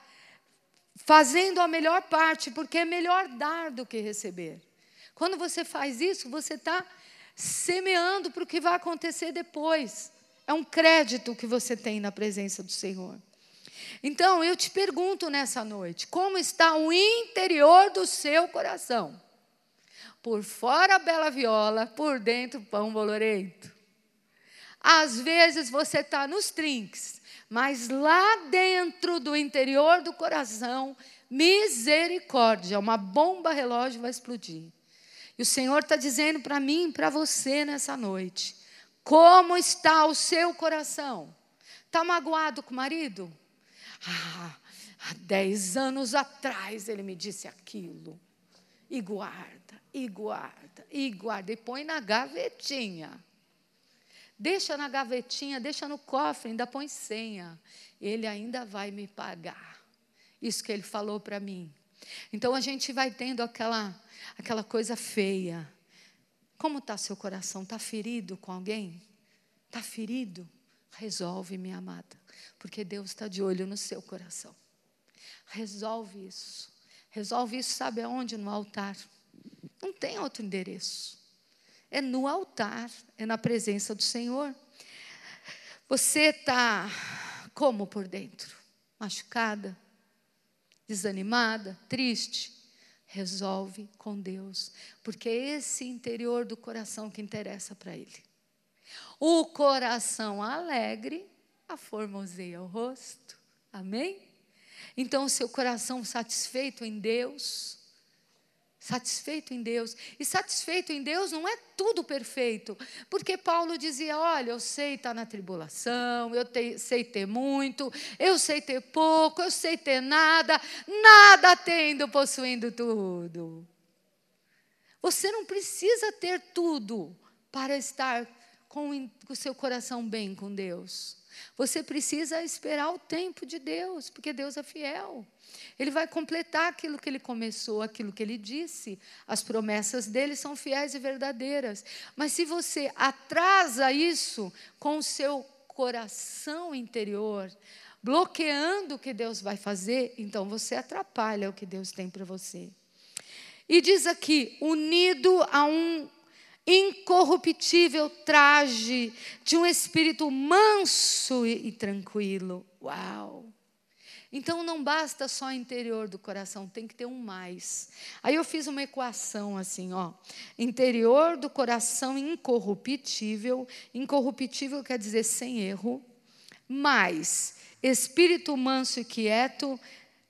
fazendo a melhor parte, porque é melhor dar do que receber. Quando você faz isso, você está semeando para o que vai acontecer depois. É um crédito que você tem na presença do Senhor. Então, eu te pergunto nessa noite: como está o interior do seu coração? Por fora, bela viola, por dentro, pão bolorento. Às vezes você está nos trinques, mas lá dentro do interior do coração, misericórdia, uma bomba relógio vai explodir. E o Senhor está dizendo para mim, para você nessa noite: como está o seu coração? Está magoado com o marido? Ah, há dez anos atrás ele me disse aquilo. E guarda, e guarda, e guarda, e põe na gavetinha. Deixa na gavetinha, deixa no cofre, ainda põe senha. Ele ainda vai me pagar. Isso que ele falou para mim. Então a gente vai tendo aquela aquela coisa feia. Como está seu coração? Está ferido com alguém? Está ferido? Resolve, minha amada, porque Deus está de olho no seu coração. Resolve isso. Resolve isso, sabe aonde? No altar. Não tem outro endereço. É no altar, é na presença do Senhor. Você está como por dentro? Machucada? Desanimada? Triste? resolve com Deus, porque é esse interior do coração que interessa para Ele. O coração alegre aformoseia o rosto. Amém? Então, seu coração satisfeito em Deus, Satisfeito em Deus. E satisfeito em Deus não é tudo perfeito. Porque Paulo dizia: olha, eu sei estar na tribulação, eu te, sei ter muito, eu sei ter pouco, eu sei ter nada, nada tendo, possuindo tudo. Você não precisa ter tudo para estar com o seu coração bem com Deus. Você precisa esperar o tempo de Deus, porque Deus é fiel. Ele vai completar aquilo que ele começou, aquilo que ele disse. As promessas dele são fiéis e verdadeiras. Mas se você atrasa isso com o seu coração interior, bloqueando o que Deus vai fazer, então você atrapalha o que Deus tem para você. E diz aqui: unido a um incorruptível traje de um espírito manso e, tranquilo. Uau! Então não basta só o interior do coração, tem que ter um mais. Aí eu fiz uma equação assim, ó. Interior do coração incorruptível, incorruptível quer dizer sem erro, mais espírito manso e quieto,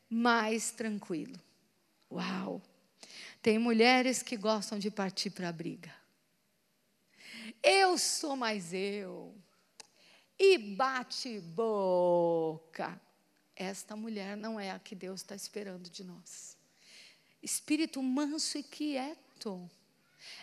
mais tranquilo. Uau! Tem mulheres que gostam de partir para a briga. Eu sou mais eu. E bate boca esta mulher não é a que Deus está esperando de nós. Espírito manso e quieto.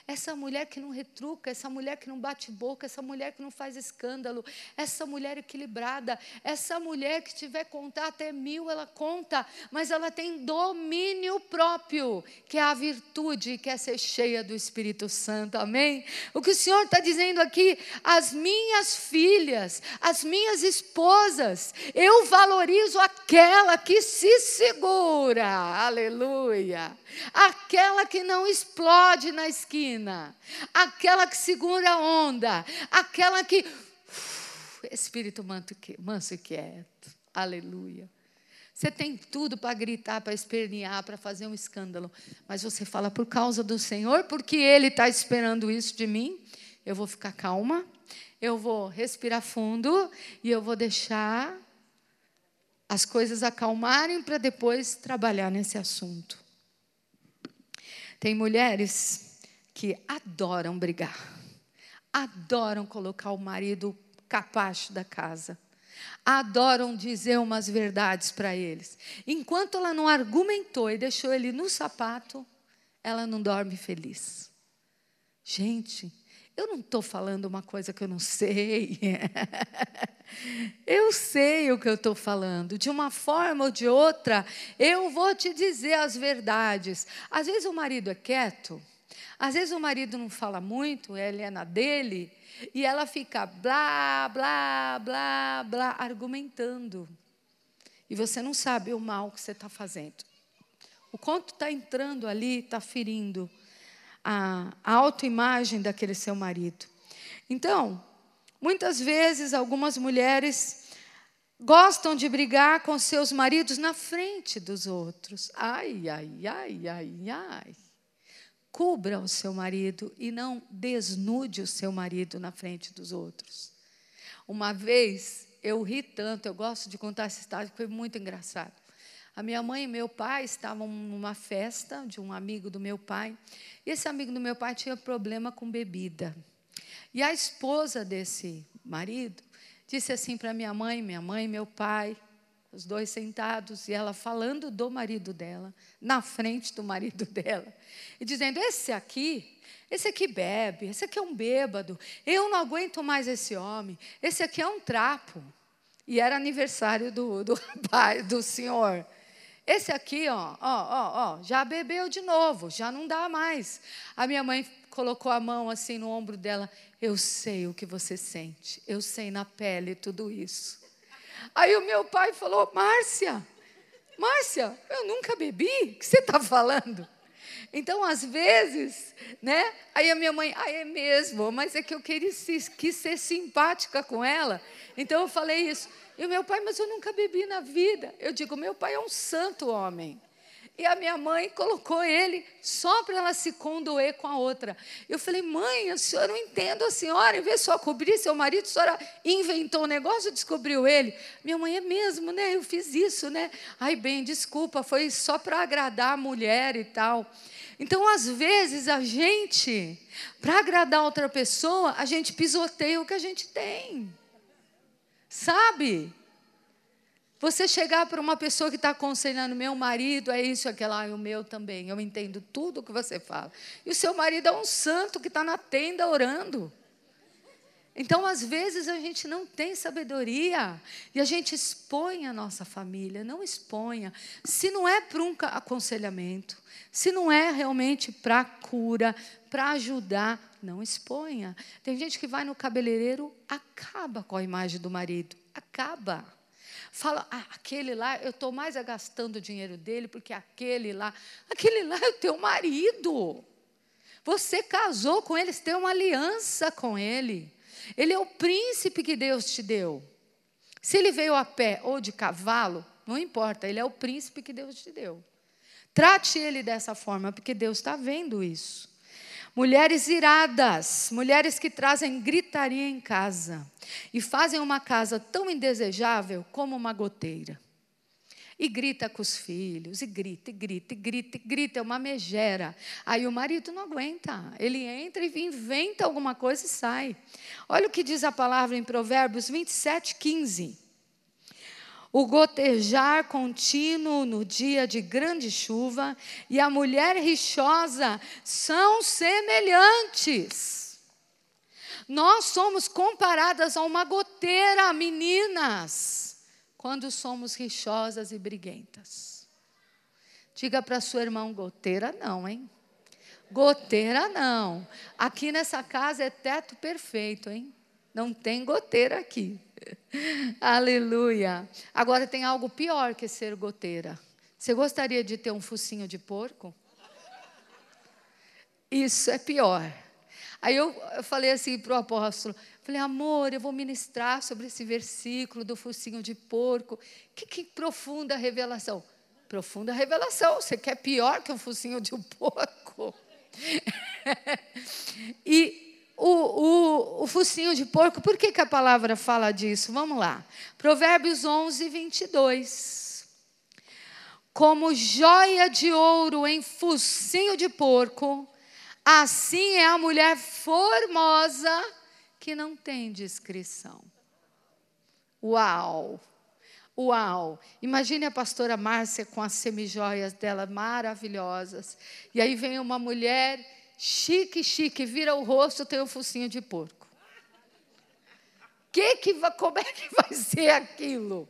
Essa mulher que não retruca, essa mulher que não bate boca, essa mulher que não faz escândalo, essa mulher equilibrada, essa mulher que tiver contar até mil, ela conta, mas ela tem domínio próprio, que é a virtude, que é ser cheia do Espírito Santo, amém? O que o Senhor está dizendo aqui, as minhas filhas, as minhas esposas, eu valorizo aquela que se segura, aleluia, aquela que não explode na esquina, aquela que segura a onda, aquela que. Uf, espírito manso e quieto. Aleluia. Você tem tudo para gritar, para espernear, para fazer um escândalo. Mas você fala por causa do Senhor, porque Ele está esperando isso de mim. Eu vou ficar calma, eu vou respirar fundo e eu vou deixar as coisas acalmarem para depois trabalhar nesse assunto. Tem mulheres que adoram brigar, adoram colocar o marido capacho da casa, adoram dizer umas verdades para eles. Enquanto ela não argumentou e deixou ele no sapato, ela não dorme feliz. Gente, eu não estou falando uma coisa que eu não sei. eu sei o que eu estou falando. De uma forma ou de outra, eu vou te dizer as verdades. Às vezes o marido é quieto. Às vezes o marido não fala muito, ele é na dele, e ela fica blá, blá, blá, blá, argumentando. E você não sabe o mal que você está fazendo. O quanto está entrando ali, está ferindo a, a autoimagem daquele seu marido. Então, muitas vezes, algumas mulheres gostam de brigar com seus maridos na frente dos outros. Ai, ai, ai, ai, ai. Cubra o seu marido e não desnude o seu marido na frente dos outros. Uma vez eu ri tanto, eu gosto de contar essa história, foi muito engraçado. A minha mãe e meu pai estavam numa festa de um amigo do meu pai, e esse amigo do meu pai tinha problema com bebida. E a esposa desse marido disse assim para minha mãe, minha mãe e meu pai, os dois sentados, e ela falando do marido dela, na frente do marido dela, e dizendo: Esse aqui, esse aqui bebe, esse aqui é um bêbado, eu não aguento mais esse homem, esse aqui é um trapo. E era aniversário do, do rapaz, do senhor. Esse aqui, ó, ó, ó, ó, já bebeu de novo, já não dá mais. A minha mãe colocou a mão assim no ombro dela. Eu sei o que você sente, eu sei na pele tudo isso. Aí o meu pai falou: Márcia, Márcia, eu nunca bebi, o que você está falando? Então, às vezes, né? Aí a minha mãe, ah, é mesmo, mas é que eu queria, quis ser simpática com ela. Então eu falei isso. E o meu pai, mas eu nunca bebi na vida. Eu digo, meu pai é um santo homem. E a minha mãe colocou ele só para ela se condoer com a outra. Eu falei, mãe, a senhora não entendo a senhora, em vez de só cobrir seu marido, a senhora inventou um negócio e descobriu ele. Minha mãe é mesmo, né? Eu fiz isso, né? Ai, bem, desculpa, foi só para agradar a mulher e tal. Então, às vezes, a gente, para agradar outra pessoa, a gente pisoteia o que a gente tem. Sabe? Você chegar para uma pessoa que está aconselhando, meu marido é isso, aquela, ah, o meu também, eu entendo tudo o que você fala. E o seu marido é um santo que está na tenda orando. Então, às vezes, a gente não tem sabedoria e a gente expõe a nossa família, não exponha. Se não é para um aconselhamento, se não é realmente para cura, para ajudar, não exponha. Tem gente que vai no cabeleireiro, acaba com a imagem do marido, acaba. Fala, ah, aquele lá, eu estou mais gastando o dinheiro dele, porque aquele lá, aquele lá é o teu marido. Você casou com ele, você tem uma aliança com ele. Ele é o príncipe que Deus te deu. Se ele veio a pé ou de cavalo, não importa, ele é o príncipe que Deus te deu. Trate ele dessa forma, porque Deus está vendo isso. Mulheres iradas, mulheres que trazem gritaria em casa e fazem uma casa tão indesejável como uma goteira. E grita com os filhos, e grita, e grita, e grita, e grita, é uma megera. Aí o marido não aguenta, ele entra e inventa alguma coisa e sai. Olha o que diz a palavra em Provérbios 27, 15. O gotejar contínuo no dia de grande chuva e a mulher rixosa são semelhantes. Nós somos comparadas a uma goteira, meninas quando somos rixosas e briguentas. Diga para sua irmã, goteira não, hein? Goteira não. Aqui nessa casa é teto perfeito, hein? Não tem goteira aqui. Aleluia. Agora tem algo pior que ser goteira. Você gostaria de ter um focinho de porco? Isso é pior. Aí eu, falei assim para o apóstolo: Falei, amor, eu vou ministrar sobre esse versículo do focinho de porco. Que, que profunda revelação. Profunda revelação. Você quer pior que o focinho de um porco? e o, o, o, focinho de porco, por que, que a palavra fala disso? Vamos lá. Provérbios 11, 22. Como joia de ouro em focinho de porco, assim é a mulher formosa que não tem descrição. Uau! Uau! Imagine a pastora Márcia com as semijoias dela maravilhosas. E aí vem uma mulher chique, chique, vira o rosto, tem o focinho de porco. Que que como é que vai ser aquilo?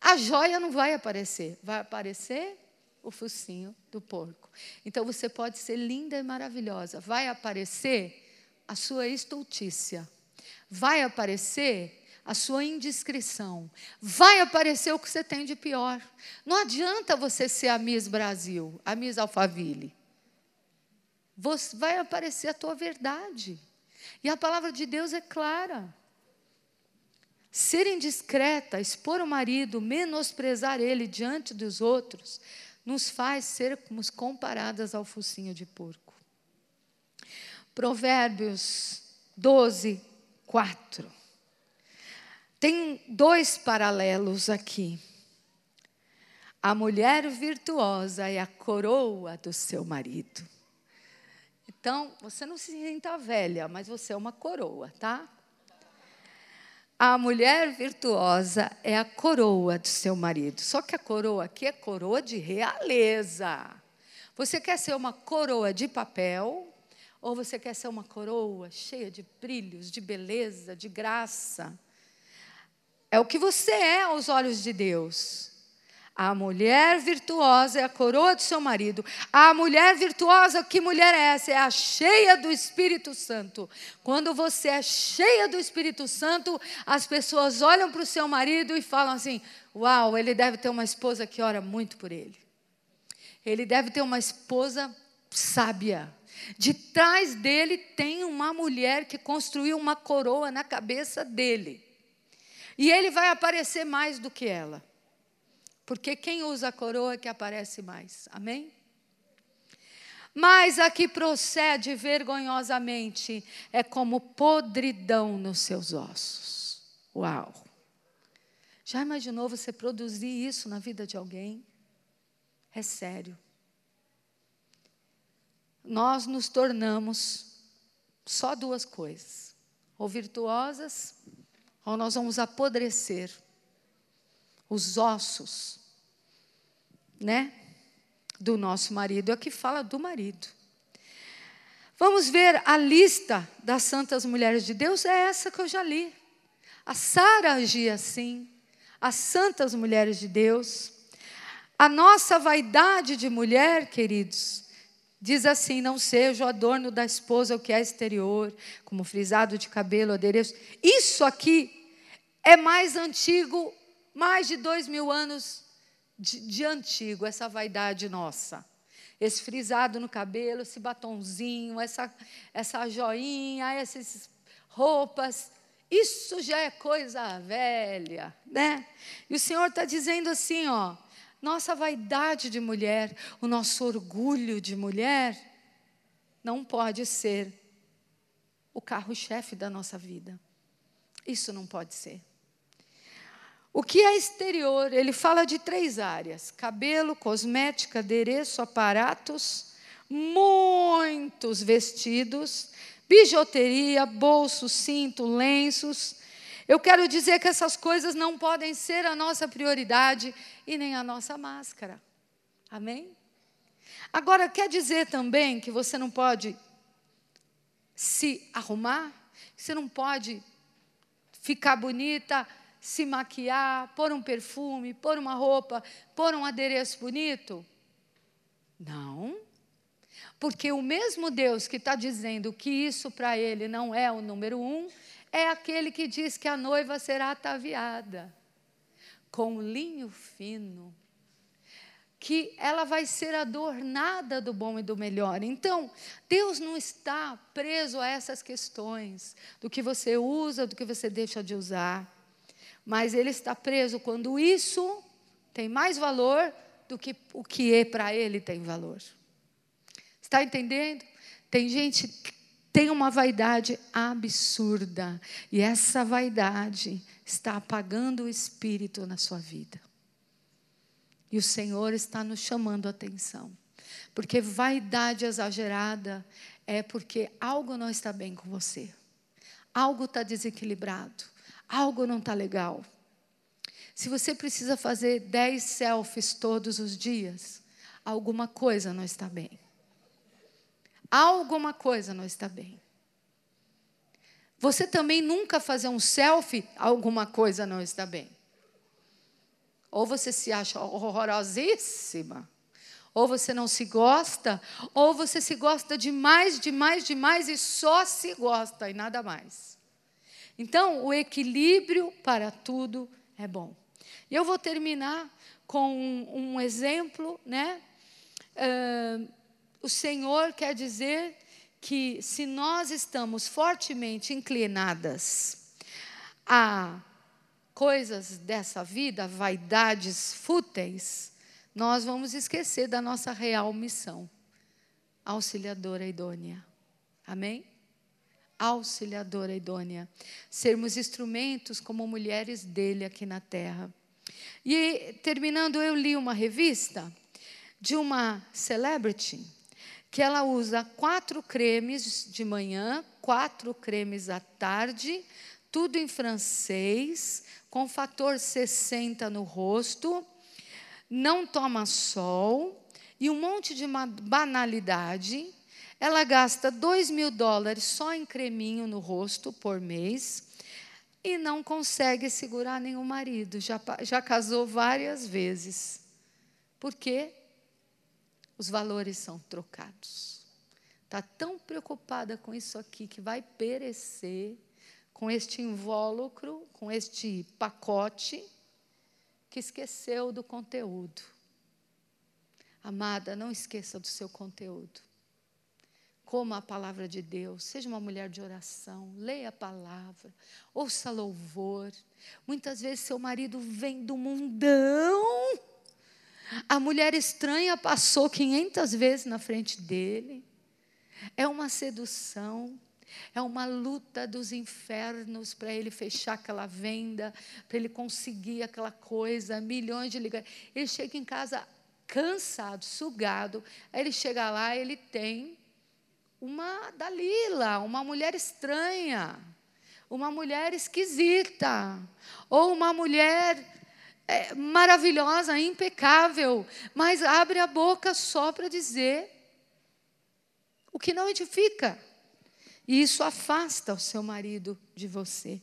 A joia não vai aparecer, vai aparecer o focinho do porco. Então você pode ser linda e maravilhosa, vai aparecer a sua estultícia, vai aparecer a sua indiscrição, vai aparecer o que você tem de pior. Não adianta você ser a Miss Brasil, a Miss Alphaville. Vai aparecer a tua verdade. E a palavra de Deus é clara. Ser indiscreta, expor o marido, menosprezar ele diante dos outros, nos faz sermos comparadas ao focinho de porco. Provérbios 12, 4. Tem dois paralelos aqui. A mulher virtuosa é a coroa do seu marido. Então, você não se sinta velha, mas você é uma coroa, tá? A mulher virtuosa é a coroa do seu marido. Só que a coroa aqui é coroa de realeza. Você quer ser uma coroa de papel ou você quer ser uma coroa cheia de brilhos, de beleza, de graça? É o que você é aos olhos de Deus. A mulher virtuosa é a coroa do seu marido. A mulher virtuosa, que mulher é essa? É a cheia do Espírito Santo. Quando você é cheia do Espírito Santo, as pessoas olham para o seu marido e falam assim: Uau, ele deve ter uma esposa que ora muito por ele. Ele deve ter uma esposa sábia. De trás dele tem uma mulher que construiu uma coroa na cabeça dele. E ele vai aparecer mais do que ela. Porque quem usa a coroa é que aparece mais. Amém? Mas a que procede vergonhosamente é como podridão nos seus ossos. Uau! Já imaginou você produzir isso na vida de alguém? É sério nós nos tornamos só duas coisas: ou virtuosas, ou nós vamos apodrecer os ossos, né? Do nosso marido. Aqui fala do marido. Vamos ver a lista das santas mulheres de Deus, é essa que eu já li. A Sara agia assim, as santas mulheres de Deus. A nossa vaidade de mulher, queridos, Diz assim: não seja o adorno da esposa o que é exterior, como frisado de cabelo, adereço. Isso aqui é mais antigo, mais de dois mil anos de, de antigo, essa vaidade nossa. esse frisado no cabelo, esse batonzinho, essa, essa joinha, essas roupas. Isso já é coisa velha, né? E o Senhor está dizendo assim, ó, nossa vaidade de mulher, o nosso orgulho de mulher, não pode ser o carro-chefe da nossa vida. Isso não pode ser. O que é exterior? Ele fala de três áreas: cabelo, cosmética, adereço, aparatos, muitos vestidos, bijuteria, bolso, cinto, lenços. Eu quero dizer que essas coisas não podem ser a nossa prioridade e nem a nossa máscara. Amém? Agora, quer dizer também que você não pode se arrumar? Você não pode ficar bonita, se maquiar, pôr um perfume, pôr uma roupa, pôr um adereço bonito? Não. Porque o mesmo Deus que está dizendo que isso para ele não é o número um, é aquele que diz que a noiva será ataviada com linho fino, que ela vai ser adornada do bom e do melhor. Então, Deus não está preso a essas questões do que você usa, do que você deixa de usar, mas Ele está preso quando isso tem mais valor do que o que é para Ele tem valor. Está entendendo? Tem gente que tem uma vaidade absurda, e essa vaidade está apagando o espírito na sua vida. E o Senhor está nos chamando a atenção. Porque vaidade exagerada é porque algo não está bem com você. Algo está desequilibrado. Algo não está legal. Se você precisa fazer 10 selfies todos os dias, alguma coisa não está bem alguma coisa não está bem. Você também nunca fazer um selfie, alguma coisa não está bem. Ou você se acha horrorosíssima, ou você não se gosta, ou você se gosta demais, demais, demais e só se gosta e nada mais. Então, o equilíbrio para tudo é bom. E eu vou terminar com um, exemplo, né? Uh, o Senhor quer dizer que se nós estamos fortemente inclinadas a coisas dessa vida, vaidades fúteis, nós vamos esquecer da nossa real missão. Auxiliadora idônea. Amém? Auxiliadora idônea. Sermos instrumentos como mulheres dele aqui na terra. E terminando, eu li uma revista de uma celebrity que ela usa quatro cremes de manhã, quatro cremes à tarde, tudo em francês, com fator 60 no rosto, não toma sol e um monte de banalidade. Ela gasta 2 mil dólares só em creminho no rosto por mês e não consegue segurar nenhum marido. Já, já casou várias vezes. Por quê? os valores são trocados. Está tão preocupada com isso aqui que vai perecer, com este invólucro, com este pacote, que esqueceu do conteúdo. Amada, não esqueça do seu conteúdo. Coma a palavra de Deus, seja uma mulher de oração, leia a palavra, ouça louvor. Muitas vezes seu marido vem do mundão a mulher estranha passou 500 vezes na frente dele. É uma sedução, é uma luta dos infernos para ele fechar aquela venda, para ele conseguir aquela coisa, milhões de ligações. Ele chega em casa cansado, sugado, aí ele chega lá, ele tem uma Dalila, uma mulher estranha, uma mulher esquisita, ou uma mulher é, maravilhosa, impecável, mas abre a boca só para dizer o que não edifica. E isso afasta o seu marido de você.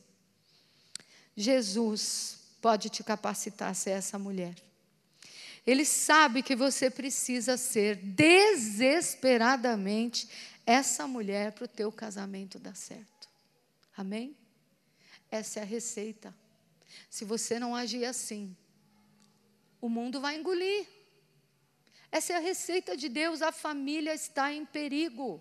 Jesus pode te capacitar a ser essa mulher. Ele sabe que você precisa ser desesperadamente essa mulher para o teu casamento dar certo. Amém? Essa é a receita. Se você não agir assim, o mundo vai engolir. Essa é a receita de Deus. A família está em perigo.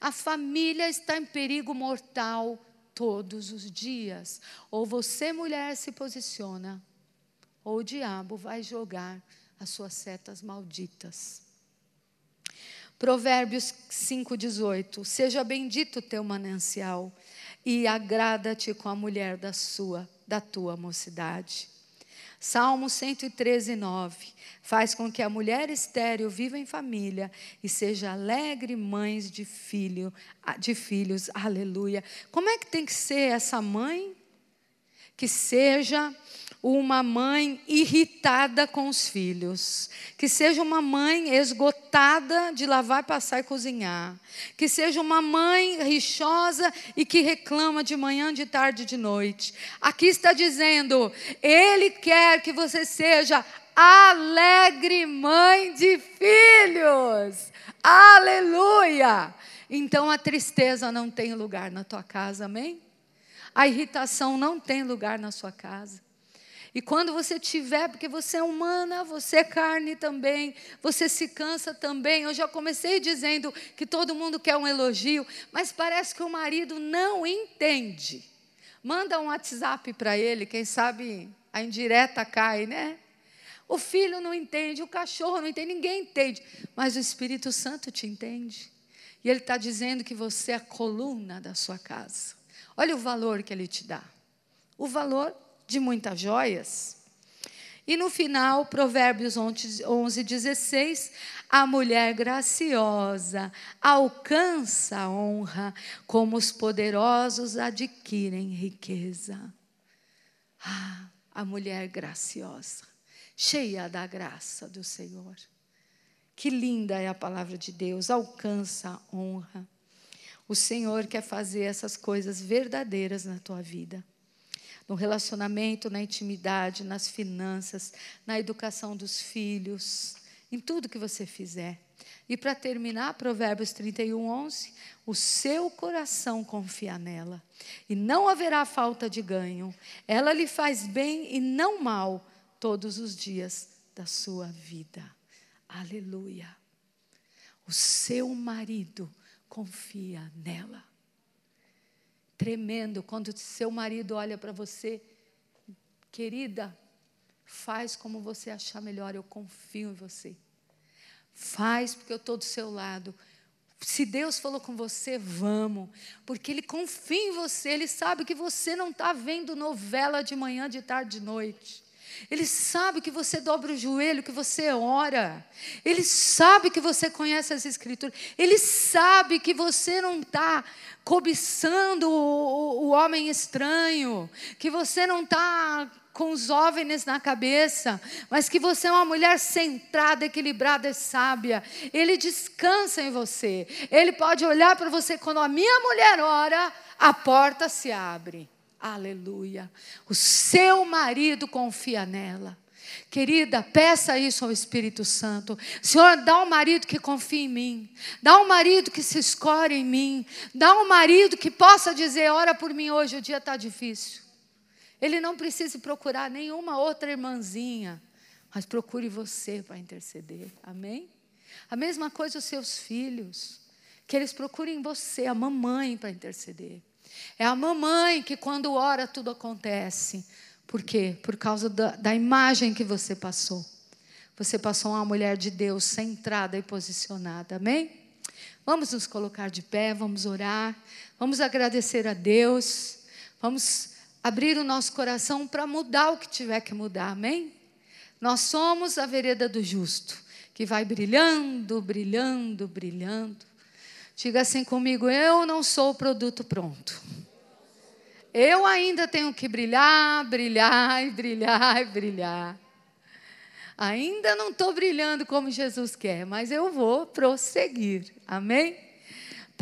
A família está em perigo mortal todos os dias. Ou você, mulher, se posiciona, ou o diabo vai jogar as suas setas malditas. Provérbios 5,18: Seja bendito o teu manancial, e agrada-te com a mulher da sua, da tua mocidade. Salmo 113, 9. Faz com que a mulher estéril viva em família e seja alegre mãe de, filho, de filhos. Aleluia. Como é que tem que ser essa mãe? Que seja uma mãe irritada com os filhos, que seja uma mãe esgotada de lavar, passar e cozinhar, que seja uma mãe rixosa e que reclama de manhã, de tarde, de noite. Aqui está dizendo: Ele quer que você seja alegre mãe de filhos. Aleluia! Então a tristeza não tem lugar na tua casa, amém? A irritação não tem lugar na sua casa. E quando você tiver, porque você é humana, você é carne também, você se cansa também. Eu já comecei dizendo que todo mundo quer um elogio, mas parece que o marido não entende. Manda um WhatsApp para ele, quem sabe a indireta cai, né? O filho não entende, o cachorro não entende, ninguém entende, mas o Espírito Santo te entende. E ele está dizendo que você é a coluna da sua casa. Olha o valor que ele te dá. O valor de muitas joias. E no final, Provérbios 11, 16, a mulher graciosa alcança a honra, como os poderosos adquirem riqueza. Ah, a mulher graciosa, cheia da graça do Senhor. Que linda é a palavra de Deus, alcança a honra. O Senhor quer fazer essas coisas verdadeiras na tua vida no relacionamento, na intimidade, nas finanças, na educação dos filhos, em tudo que você fizer. E para terminar, Provérbios 31, 11: o seu coração confia nela, e não haverá falta de ganho. Ela lhe faz bem e não mal todos os dias da sua vida. Aleluia. O seu marido confia nela tremendo quando seu marido olha para você, querida, faz como você achar melhor, eu confio em você. Faz porque eu estou do seu lado. Se Deus falou com você, vamos, porque Ele confia em você, Ele sabe que você não está vendo novela de manhã, de tarde, de noite. Ele sabe que você dobra o joelho, que você ora. Ele sabe que você conhece as Escrituras. Ele sabe que você não está cobiçando o, o, homem estranho, que você não está com os OVNIs na cabeça, mas que você é uma mulher centrada, equilibrada e sábia. Ele descansa em você. Ele pode olhar para você quando a minha mulher ora, a porta se abre. Aleluia. O seu marido confia nela. Querida, peça isso ao Espírito Santo. Senhor, dá um marido que confie em mim. Dá um marido que se escore em mim. Dá um marido que possa dizer: ora por mim hoje, o dia está difícil. Ele não precisa procurar nenhuma outra irmãzinha, mas procure você para interceder. Amém? A mesma coisa os seus filhos. Que eles procurem você, a mamãe, para interceder. É a mamãe que, quando ora, tudo acontece. Por quê? Por causa da, da imagem que você passou. Você passou uma mulher de Deus centrada e posicionada. Amém? Vamos nos colocar de pé, vamos orar, vamos agradecer a Deus, vamos abrir o nosso coração para mudar o que tiver que mudar. Amém? Nós somos a vereda do justo, que vai brilhando, brilhando, brilhando Diga assim comigo: eu não sou o produto pronto. Eu ainda tenho que brilhar, brilhar e brilhar e brilhar. Ainda não estou brilhando como Jesus quer, mas eu vou prosseguir. Amém?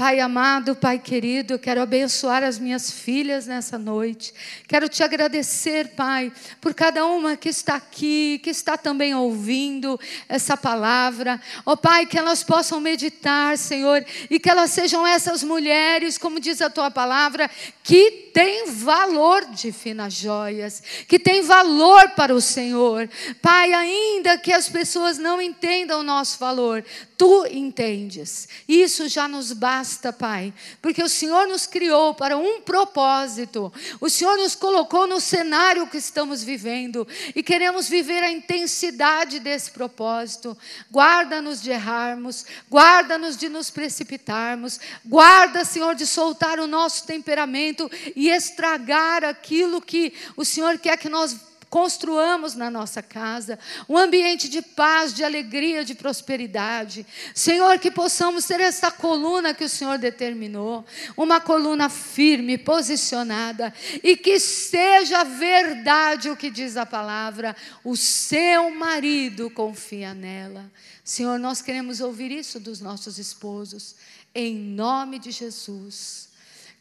Pai amado, Pai querido, eu quero abençoar as minhas filhas nessa noite. Quero te agradecer, Pai, por cada uma que está aqui, que está também ouvindo essa palavra. Ó oh, Pai, que elas possam meditar, Senhor, e que elas sejam essas mulheres, como diz a tua palavra, que tem valor de finas joias, que tem valor para o Senhor. Pai, ainda que as pessoas não entendam o nosso valor, tu entendes. Isso já nos basta, Pai, porque o Senhor nos criou para um propósito. O Senhor nos colocou no cenário que estamos vivendo e queremos viver a intensidade desse propósito. Guarda-nos de errarmos, guarda-nos de nos precipitarmos, guarda, Senhor, de soltar o nosso temperamento e estragar aquilo que o Senhor quer que nós construamos na nossa casa um ambiente de paz, de alegria, de prosperidade. Senhor, que possamos ter essa coluna que o Senhor determinou, uma coluna firme, posicionada, e que seja verdade o que diz a palavra: o seu marido confia nela. Senhor, nós queremos ouvir isso dos nossos esposos, em nome de Jesus.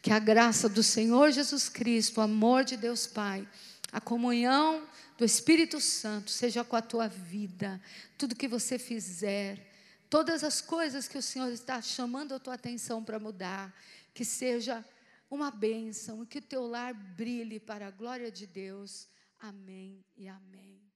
Que a graça do Senhor Jesus Cristo, o amor de Deus Pai, a comunhão do Espírito Santo seja com a tua vida, tudo que você fizer, todas as coisas que o Senhor está chamando a tua atenção para mudar, que seja uma bênção que o teu lar brilhe para a glória de Deus. Amém e amém.